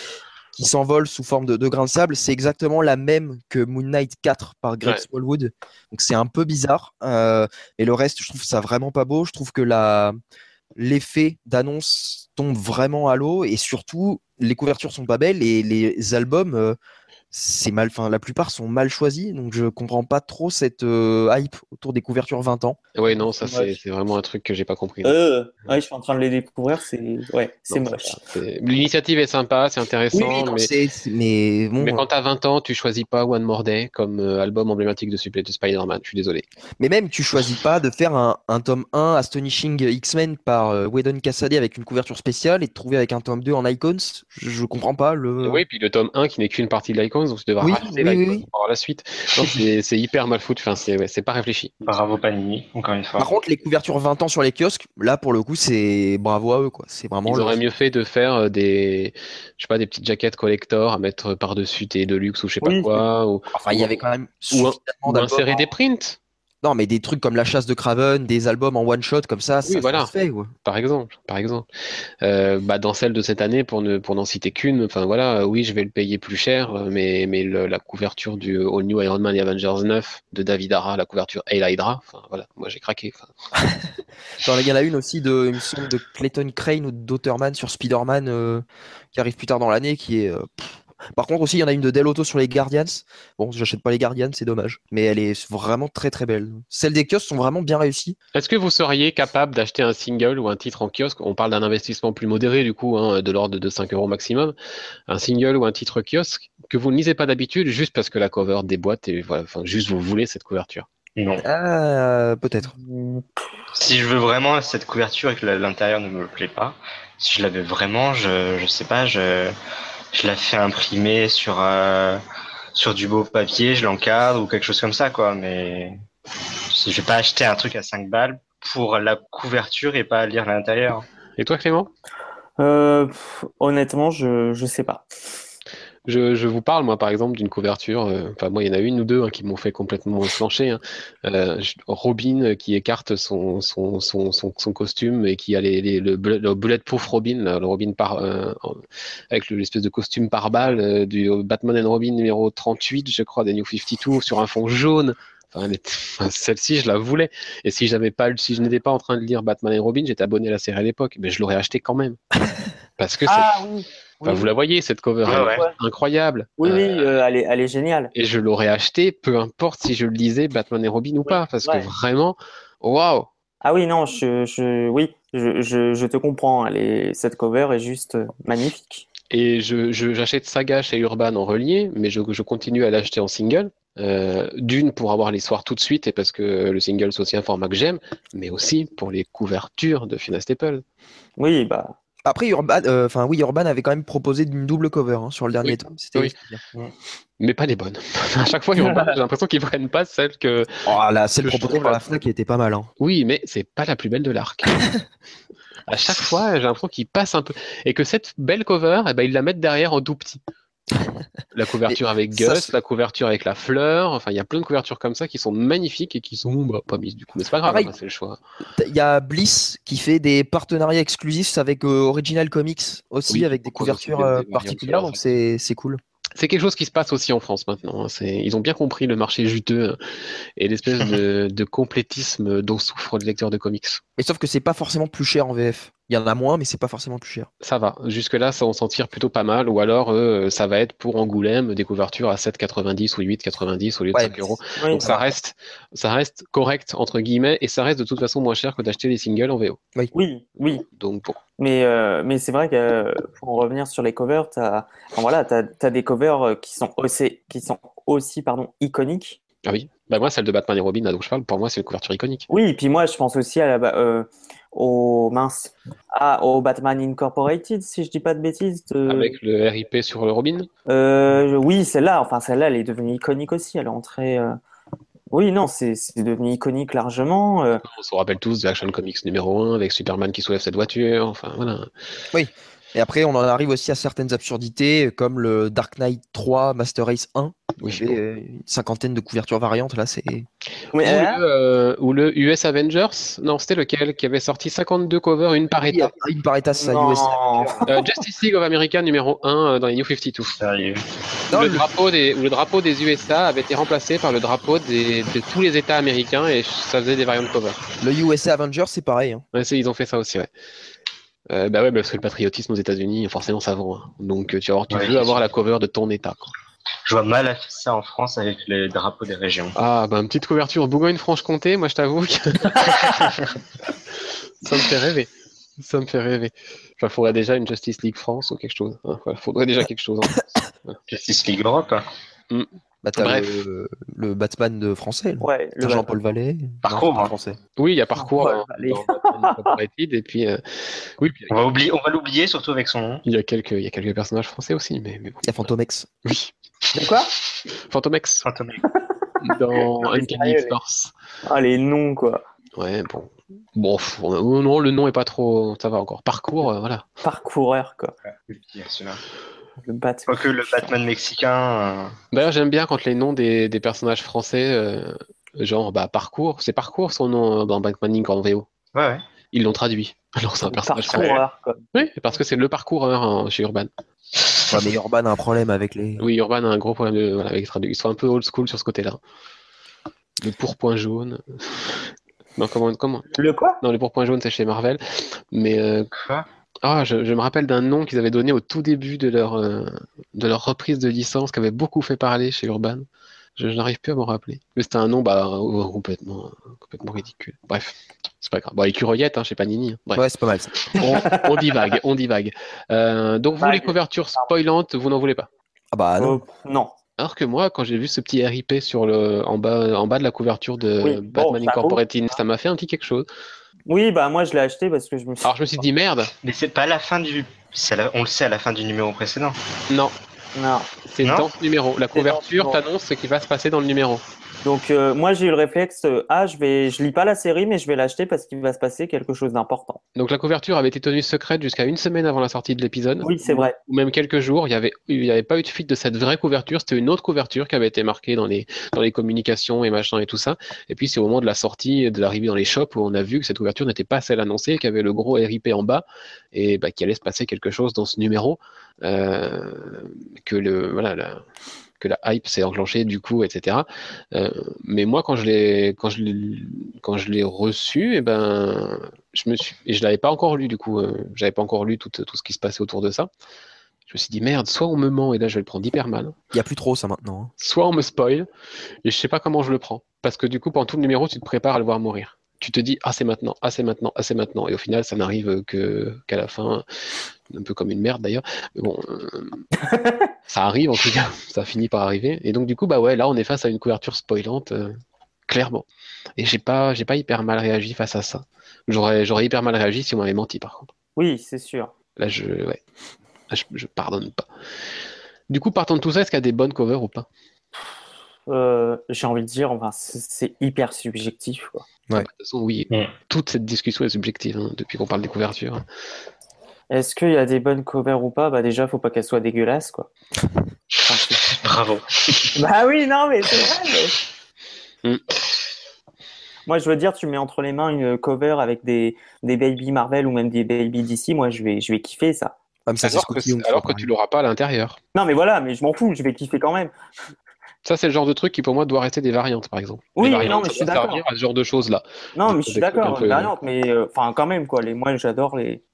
qui s'envole sous forme de, de grains de sable, c'est exactement la même que Moon Knight 4 par Greg Ouais. Smallwood. Donc c'est un peu bizarre. Euh, et le reste, je trouve ça vraiment pas beau. Je trouve que la l'effet d'annonce tombe vraiment à l'eau et surtout les couvertures sont pas belles et les albums euh, c'est mal enfin la plupart sont mal choisis donc je comprends pas trop cette euh, hype autour des couvertures 20 ans Ouais, non, ça, c'est c'est vraiment un truc que j'ai pas compris. Euh, ouais, je suis en train de les découvrir, c'est ouais, c'est Non, moche. ça, c'est- L'initiative est sympa, c'est intéressant, oui, oui, non, mais, c'est- mais bon mais quand t'as 20 ans, tu choisis pas One More Day comme euh, album emblématique de, de Spider-Man. Je suis désolé. Mais même, tu choisis pas de faire un, un tome 1 Astonishing X-Men par euh, Whedon Cassaday avec une couverture spéciale et de trouver avec un tome 2 en Icons. Je, je comprends pas le. Oui, puis le tome 1 qui n'est qu'une partie de l'Icons, donc tu devras Oui, racheter oui, oui, l'Icons oui. pour avoir la suite. C'est hyper mal foutu, enfin, c'est ouais, pas réfléchi. Bravo Panini, encore une fois. Par contre, les couvertures 20 ans sur les kiosques, là pour le coup, c'est bravo à eux quoi. C'est vraiment. Ils auraient mieux fait de faire euh, des, je sais pas, des petites jaquettes collector à mettre par-dessus tes Deluxe ou je sais pas quoi, ou, Enfin, il y avait quand même Ou insérer des prints, Non, mais des trucs comme la chasse de Craven, des albums en one shot comme ça, ça, ça voilà. se fait. Ouais. par exemple, par exemple. Euh, bah, dans celle de cette année, pour ne, pour n'en citer qu'une, enfin voilà, euh, oui, je vais le payer plus cher, euh, mais, mais le- la couverture du All New Iron Man et Avengers 9 de David Ara, la couverture Hail Hydra, enfin voilà, moi j'ai craqué. il y en a une aussi de, me semble, de Clayton Crane ou d'Otterman sur Spider-Man euh, qui arrive plus tard dans l'année, qui est. euh, pff. Par contre aussi, il y en a une de Del Auto sur les Guardians. Bon, j'achète pas les Guardians, c'est dommage, mais elle est vraiment très très belle. Celles des kiosques sont vraiment bien réussies. Est-ce que vous seriez capable d'acheter un single ou un titre en kiosque? On parle d'un investissement plus modéré, du coup, hein, de l'ordre de 5 euros maximum. Un single ou un titre kiosque que vous ne lisez pas d'habitude, juste parce que la cover déboîte et voilà, enfin, juste vous voulez cette couverture? Non. Ah, peut-être. Si je veux vraiment cette couverture et que l'intérieur ne me plaît pas, si je l'avais vraiment, je, je sais pas, je, je la fais imprimer sur, euh, sur du beau papier, je l'encadre ou quelque chose comme ça, quoi. Mais je vais pas acheter un truc à 5 balles pour la couverture et pas lire l'intérieur. Et toi, Clément? Euh, pff, honnêtement, je je sais pas. Je, je vous parle, moi, par exemple, d'une couverture. euh, Enfin, moi, il y en a une ou deux hein, qui m'ont fait complètement flancher. hein. Euh, Robin euh, qui écarte son, son, son, son, son costume et qui a les, les- le, bullet- le bulletproof Robin, là, le Robin par, euh, avec le- l'espèce de costume par balle du Batman and Robin numéro 38, je crois, des New 52, sur un fond jaune. Enfin, celle-ci, je la voulais. Et si j'avais pas, si je n'étais pas en train de lire Batman et Robin, j'étais abonné à la série à l'époque, mais je l'aurais acheté quand même. Parce que Ah oui. Enfin, Oui, vous la voyez, cette cover, Ouais, elle est ouais. incroyable. oui, oui, Euh, euh, elle est elle est géniale. et je l'aurais acheté, peu importe si je le lisais Batman et Robin ou pas, parce que vraiment, waouh! Ah oui, non, je je oui, je je, je te comprends. Elle est cette cover est juste euh, magnifique. Et je, je- j'achète Saga chez Urban en relié, mais je, je continue à l'acheter en single. Euh, d'une pour avoir l'histoire tout de suite et parce que le single c'est aussi un format que j'aime, mais aussi pour les couvertures de Fiona Staple. Oui, bah Après, Urban, euh, enfin oui, Urban avait quand même proposé une double cover hein, sur le dernier Oui, tome. C'était oui. Mais pas les bonnes. à chaque fois, Urban, j'ai l'impression qu'ils prennent pas celle que. Oh, la celle proposée par la. Fnac, elle était pas mal. Hein. Oui, mais c'est pas la plus belle de l'arc. à chaque fois, j'ai l'impression qu'ils passent un peu. Et que cette belle cover, eh ben, ils la mettent derrière en tout petit. La couverture avec Gus, la couverture avec la fleur, enfin il y a plein de couvertures comme ça qui sont magnifiques et qui sont bah, pas mises du coup, mais c'est pas grave, c'est le choix. Il y a Bliss qui fait des partenariats exclusifs avec euh, Original Comics aussi, Oui, avec des couvertures des- euh, variantes particulières, donc c'est cool. C'est quelque chose qui se passe aussi en France maintenant. hein. Ils ont bien compris le marché juteux hein, et l'espèce de, de complétisme dont souffrent les lecteurs de comics. Mais sauf que c'est pas forcément plus cher en VF. Il y en a moins, mais c'est pas forcément plus cher. Ça va. Jusque-là, ça, on s'en tire plutôt pas mal. Ou alors, euh, ça va être pour Angoulême des couvertures à 7,90 ou 8,90 au lieu de Ouais, 5 mais euros. Donc ça reste, ça reste correct entre guillemets et ça reste de toute façon moins cher que d'acheter des singles en VO. oui, oui. Donc bon. Mais, euh, mais c'est vrai que euh, pour en revenir sur les covers, t'as, enfin, voilà, t'as, t'as des covers euh, qui sont aussi, qui sont aussi pardon, iconiques. Ah oui. Bah moi, celle de Batman et Robin là dont je parle, pour moi, c'est une couverture iconique. Oui, et puis moi, je pense aussi à la, euh, au mince, ah, au Batman Incorporated, si je dis pas de bêtises. de- Avec le RIP sur le Robin? Euh, oui, celle-là, enfin celle-là, elle est devenue iconique aussi. Elle est entrée. euh, Oui, non, c'est c'est devenu iconique largement. euh, On se rappelle tous de Action Comics numéro 1 avec Superman qui soulève cette voiture. Enfin voilà. Et après, on en arrive aussi à certaines absurdités, comme le Dark Knight 3 Master Race 1. Oui. Il y avait, euh, une cinquantaine de couvertures variantes. Là, c'est. Ou, euh, le, euh, ou le US Avengers. Non, c'était lequel Qui avait sorti 52 covers, une par état. Une par état, ça. US. Euh, Justice League of America numéro 1 euh, dans les New 52. Sérieux. Non, le, le- drapeau des, où le drapeau des USA avait été remplacé par le drapeau des, de tous les États américains et ça faisait des variantes de cover. Le USA Avengers, c'est pareil. hein. Ouais, ils ont fait ça aussi, ouais. Euh, bah ouais, parce que le patriotisme aux États-Unis, forcément, ça vend. hein. Donc, euh, tu, avoir, tu Ouais, veux avoir sûr. la cover de ton État. Quoi. Je vois mal ça en France avec les drapeaux des régions. Ah, bah, une petite couverture Bourgogne-Franche-Comté, moi, je t'avoue que ça me fait rêver. Ça me fait rêver. Enfin, faudrait déjà une Justice League France ou quelque chose. hein. Faudrait déjà quelque chose. hein. Justice League Europe. hein. Bah, Bref. le, le Batman de français. là. ouais, le Jean-Paul Vallée. Parcours, Non, hein. français. Oui, il y a parcours Ouais, dans, et puis, euh, oui, puis On va oublier, on va l'oublier surtout avec son nom. il y a quelques, il y a quelques personnages français aussi, mais, mais bon. Il y a Fantomex. Oui. De quoi? Fantomex Fantomique. dans Uncanny X-Force. Ah, les noms, quoi. Ouais, bon. Bon, pff, on a- oh non, le nom est pas trop. Ça va encore. Parcours, euh, voilà. Parcoureur, quoi. Celui-là. Le Bat. Quoique le Batman mexicain. euh, D'ailleurs, j'aime bien quand les noms des, des personnages français, euh, genre, bah, Parcours, c'est Parcours son nom euh, dans Batman Inc. en VO. Ouais, ouais. Ils l'ont traduit. Alors, c'est un personnage français. Parcoureur, quoi. Oui, parce que c'est le parcoureur hein, chez Urban. Ouais, mais Urban a un problème avec les. Oui, Urban a un gros problème de, voilà, avec les traductions. Ils sont un peu old school sur ce côté-là. Le pourpoint jaune. Non, comment, comment? Le quoi? Non, le pourpoint jaune, c'est chez Marvel. Mais euh, Quoi? Ah, je, je me rappelle d'un nom qu'ils avaient donné au tout début de leur, euh, de leur reprise de licence qui avait beaucoup fait parler chez Urban. Je, je n'arrive plus à m'en rappeler. Mais c'était un nom bah, euh, complètement, complètement ridicule. Bref, c'est pas grave. Bon, écureuillette hein, chez Panini. hein. Bref, Ouais, c'est pas mal ça. on, on divague, on divague. Euh, donc, vous, Vague. les couvertures spoilantes, vous n'en voulez pas? Ah bah non. Euh, Non. Alors que moi, quand j'ai vu ce petit RIP sur le, en, bas, en bas de la couverture de Oui, bon, Batman Incorporated, ça m'a fait un petit quelque chose. Oui, bah moi je l'ai acheté parce que je me suis. Alors je me suis dit merde, Mais c'est pas la fin du. la- On le sait à la fin du numéro précédent. non, Non. c'est Non dans ce numéro. La couverture t'annonce ce qui va se passer dans le numéro. Donc euh, moi j'ai eu le réflexe, euh, ah je vais, je lis pas la série mais je vais l'acheter parce qu'il va se passer quelque chose d'important. Donc la couverture avait été tenue secrète jusqu'à une semaine avant la sortie de l'épisode. Oui c'est vrai. Ou même quelques jours. Il n'y avait, il y avait pas eu de fuite de cette vraie couverture. C'était une autre couverture qui avait été marquée dans les, dans les communications et machin et tout ça. Et puis c'est au moment de la sortie, de l'arrivée dans les shops où on a vu que cette couverture n'était pas celle annoncée, qu'il y avait le gros RIP en bas et bah, qu'il allait se passer quelque chose dans ce numéro. Euh, que le, voilà, la, que la hype s'est enclenchée du coup, etc. Euh, mais moi, quand je l'ai, quand je l'ai, quand je l'ai reçu, et ben, je me suis, et je l'avais pas encore lu du coup, euh, j'avais pas encore lu tout, tout ce qui se passait autour de ça. Je me suis dit merde, soit on me ment et là je vais le prendre hyper mal, Il y a plus trop ça maintenant. hein. soit on me spoil et je sais pas comment je le prends, parce que du coup pendant tout le numéro tu te prépares à le voir mourir. Tu te dis ah c'est maintenant, ah c'est maintenant, ah c'est maintenant, et au final ça n'arrive que qu'à la fin, un peu comme une merde d'ailleurs. Mais bon, euh, ça arrive en tout cas, ça finit par arriver. Et donc du coup bah ouais là on est face à une couverture spoilante, euh, clairement. Et j'ai pas j'ai pas hyper mal réagi face à ça. J'aurais j'aurais hyper mal réagi si on m'avait menti par contre. Oui c'est sûr. Là, je, ouais. Là, je, je pardonne pas. Du coup, partant de tout ça, est-ce qu'il y a des bonnes covers ou pas? Euh, j'ai envie de dire, enfin c'est hyper subjectif quoi. De toute façon, oui. Mm. Toute cette discussion est subjective hein, depuis qu'on parle des couvertures. Est-ce qu'il y a des bonnes covers ou pas? Bah déjà faut pas qu'elles soient dégueulasses quoi. Bravo. bah oui non mais c'est vrai. mais- Mm. Moi je veux dire tu mets entre les mains une cover avec des, des baby Marvel ou même des baby DC, moi je vais je vais kiffer ça. Ah, mais ça, c'est Alors que, alors que tu l'auras pas à l'intérieur. Non mais voilà mais je m'en fous, je vais kiffer quand même. Ça, c'est le genre de truc qui, pour moi, doit rester des variantes, par exemple. Oui, variantes, non, mais je suis d'accord. servir à ce genre de choses-là. Non, mais je suis d'accord, un peu- une variante, mais euh, enfin quand même quoi. Les, moi, j'adore les,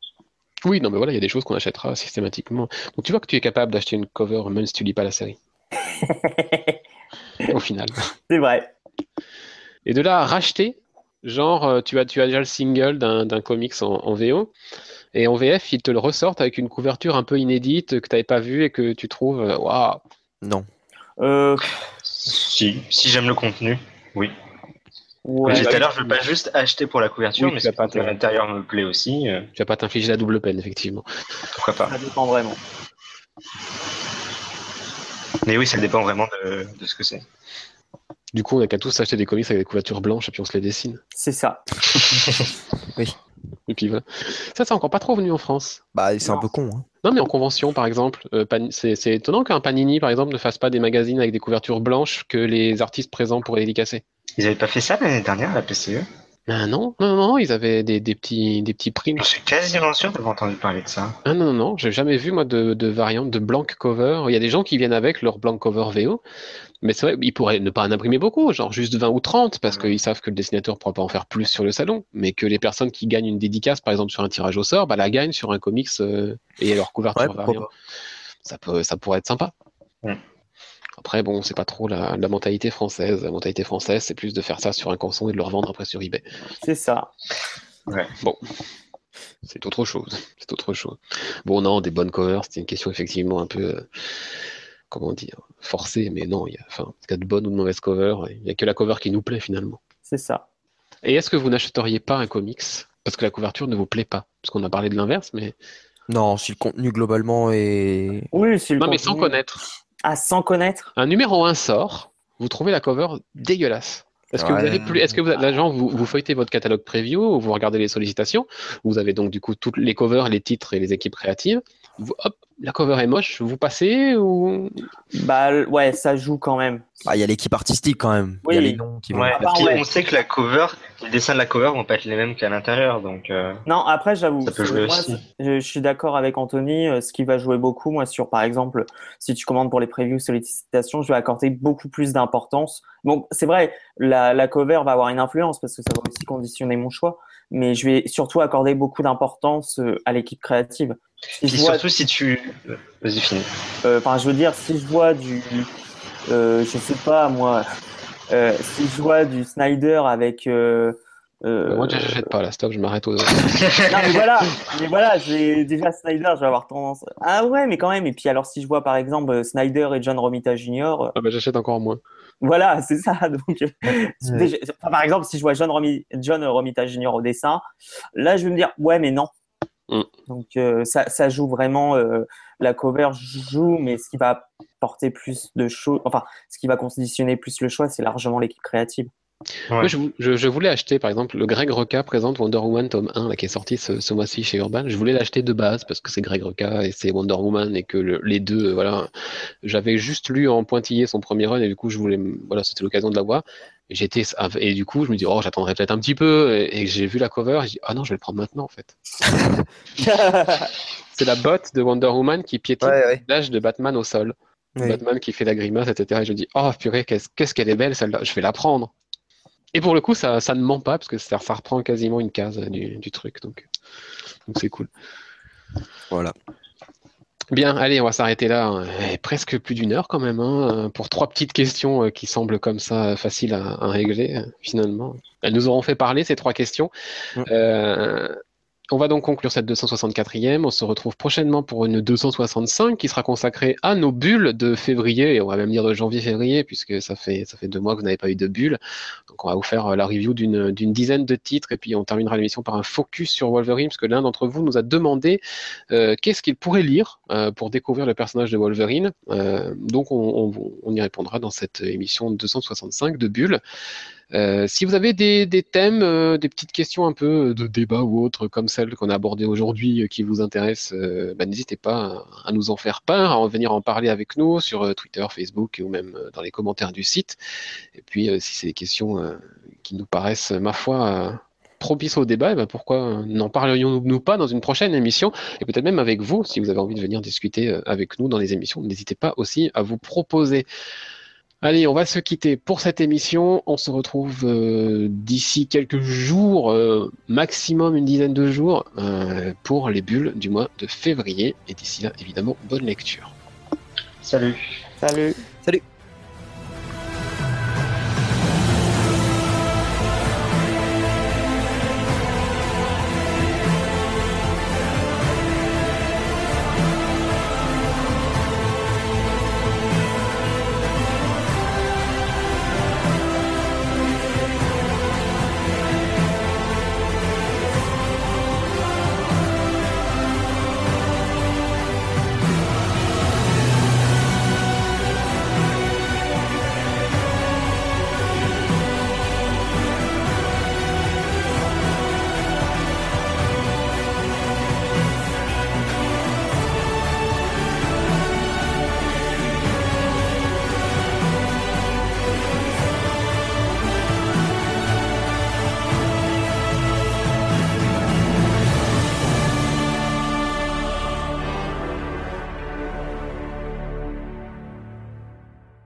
Oui, non, mais voilà, il y a des choses qu'on achètera systématiquement. Donc tu vois que tu es capable d'acheter une cover même si tu lis pas la série. Au final. C'est vrai. Et de là à racheter, genre euh, tu as, tu as déjà le single d'un d'un comics en, en VO, et en VF, ils te le ressortent avec une couverture un peu inédite que tu n'avais pas vue et que tu trouves, euh, waouh, Non. Euh, Si, si j'aime le contenu, oui. Ouais. Comme j'ai dit tout à bah, l'heure, je veux pas juste acheter pour la couverture, Oui, mais à l'intérieur me plaît aussi, euh, tu vas pas t'infliger la double peine, effectivement. pourquoi pas. Ça dépend vraiment. Mais oui, ça dépend vraiment de, de ce que c'est. Du coup, on a qu'à tous acheter des comics avec des couvertures blanches et puis on se les dessine. C'est ça. Et puis voilà. Ça, c'est encore pas trop venu en France. Bah, c'est un peu con. Hein. Non, mais en convention, par exemple, euh, c'est étonnant qu'un Panini, par exemple, ne fasse pas des magazines avec des couvertures blanches que les artistes présents pourraient dédicacer. Ils avaient pas fait ça l'année dernière la PCE Ah non, non, non, ils avaient des, des petits, des petits primes. Je suis quasiment sûr d'avoir entendu parler de ça. Ah non, non, non, j'ai jamais vu moi de, de variante de blank cover. Il y a des gens qui viennent avec leur blank cover VO, mais c'est vrai, ils pourraient ne pas en imprimer beaucoup, genre juste 20 ou 30, parce qu'ils savent que le dessinateur ne pourra pas en faire plus sur le salon, mais que les personnes qui gagnent une dédicace, par exemple sur un tirage au sort, bah, la gagnent sur un comics euh, et leur Ouais, couverture pourquoi variante. Ça, peut, ça pourrait être sympa. Mm. Après, bon, c'est pas trop la, la mentalité française. La mentalité française, c'est plus de faire ça sur un canson et de le revendre après sur eBay. C'est ça. C'est autre chose. C'est autre chose. Bon, non, des bonnes covers, c'était une question effectivement un peu, euh, comment dire, forcée, mais non, il y a, enfin, il y a de bonnes ou de mauvaises covers, il n'y a que la cover qui nous plaît finalement. C'est ça. Et est-ce que vous n'achèteriez pas un comics? Parce que la couverture ne vous plaît pas Parce qu'on a parlé de l'inverse, mais. Non, si le contenu globalement est. Oui, c'est le Non, mais sans connaître. Ah, sans connaître Un numéro 1 sort, vous trouvez la cover dégueulasse. Est-ce que vous avez plus, est-ce que vous, l'agent, vous, vous feuilletez votre catalogue preview ou vous regardez les sollicitations Vous avez donc du coup toutes les covers, les titres et les équipes créatives. Vous- hop, la cover est moche, vous passez ou? Bah ouais, ça joue quand même. Bah, il y a l'équipe artistique quand même. Il y a Oui. les noms qui vont. Ouais, puis ouais. on sait que la cover, les dessins de la cover vont pas être les mêmes qu'à l'intérieur, donc euh, Non, après, j'avoue, Ça peut jouer moi, aussi. je, je suis d'accord avec Anthony. euh, Ce qui va jouer beaucoup, moi, sur par exemple, si tu commandes pour les previews sollicitations, je vais accorder beaucoup plus d'importance. Bon, c'est vrai, la, la cover va avoir une influence parce que ça va aussi conditionner mon choix, mais je vais surtout accorder beaucoup d'importance euh, à l'équipe créative. Si puis je vois, surtout si tu, vas-y finis. euh, enfin, je veux dire, si je vois du, euh, je sais pas moi, euh, si je vois du Snyder avec euh, euh, Moi, j'achète pas, là, stop, je m'arrête aux. non, mais voilà, mais voilà, j'ai déjà Snyder, je vais avoir tendance. Ah ouais, mais quand même. Et puis alors, si je vois par exemple Snyder et John Romita Jr., Ah bah, j'achète encore moins. Voilà, c'est ça. Donc, euh, déjà- enfin, par exemple, si je vois John, Romi- John Romita Jr. au dessin, là, je vais me dire, ouais, mais non. Mm. Donc, euh, ça, ça joue vraiment. euh, la cover joue, mais ce qui va porter plus de choses, enfin, ce qui va conditionner plus le choix, c'est largement l'équipe créative. Ouais. Moi, je, vou- je- je voulais acheter, par exemple, le Greg Roca présente Wonder Woman tome 1, là, qui est sorti ce, ce mois-ci chez Urban. Je voulais l'acheter de base parce que c'est Greg Roca et c'est Wonder Woman et que le- les deux, euh, voilà. J'avais juste lu en pointillé son premier run et du coup, je voulais, voilà, c'était l'occasion de l'avoir. J'étais, et du coup, je me dis, oh, j'attendrai peut-être un petit peu. Et, et j'ai vu la cover, et je dis, ah non, je vais le prendre maintenant, en fait. C'est la botte de Wonder Woman qui piétine Ouais, ouais. l'âge de Batman au sol. Oui. Batman qui fait la grimace, etc. Et je dis, oh purée, qu'est-ce qu'est-ce qu'elle est belle celle-là, je vais la prendre. Et pour le coup, ça, ça ne ment pas, parce que ça, ça reprend quasiment une case du, du truc, donc donc c'est cool. Voilà. Bien, allez, on va s'arrêter là. hein. Eh, presque plus d'une heure quand même, hein, pour trois petites questions euh, qui semblent comme ça faciles à, à régler, euh, finalement. Elles nous auront fait parler, ces trois questions. Euh, on va donc conclure cette 264e. On se retrouve prochainement pour une 265 qui sera consacrée à nos bulles de février, et on va même dire de janvier-février, puisque ça fait, deux mois que vous n'avez pas eu de bulles. Donc on va vous faire euh, la review d'une dizaine de titres, et puis on terminera l'émission par un focus sur Wolverine, parce que l'un d'entre vous nous a demandé euh, qu'est-ce qu'il pourrait lire euh, pour découvrir le personnage de Wolverine. Donc on, on- on y répondra dans cette émission 265 de Bulle. Euh, si vous avez des, thèmes, euh, des petites questions un peu de débat ou autres comme celles qu'on a abordées aujourd'hui euh, qui vous intéressent, euh, bah, n'hésitez pas à, nous en faire part, à en venir en parler avec nous sur euh, Twitter, Facebook ou même euh, dans les commentaires du site. Et puis euh, si c'est des questions euh, qui nous paraissent, ma foi, euh, propices au débat, eh ben, pourquoi n'en parlerions-nous pas dans une prochaine émission? Et peut-être même avec vous, si vous avez envie de venir discuter euh, avec nous dans les émissions, n'hésitez pas aussi à vous proposer. Allez, on va se quitter pour cette émission. On se retrouve euh, d'ici quelques jours, euh, maximum une dizaine de jours, euh, pour les bulles du mois de février. Et d'ici là, évidemment, bonne lecture. Salut. Salut. Salut.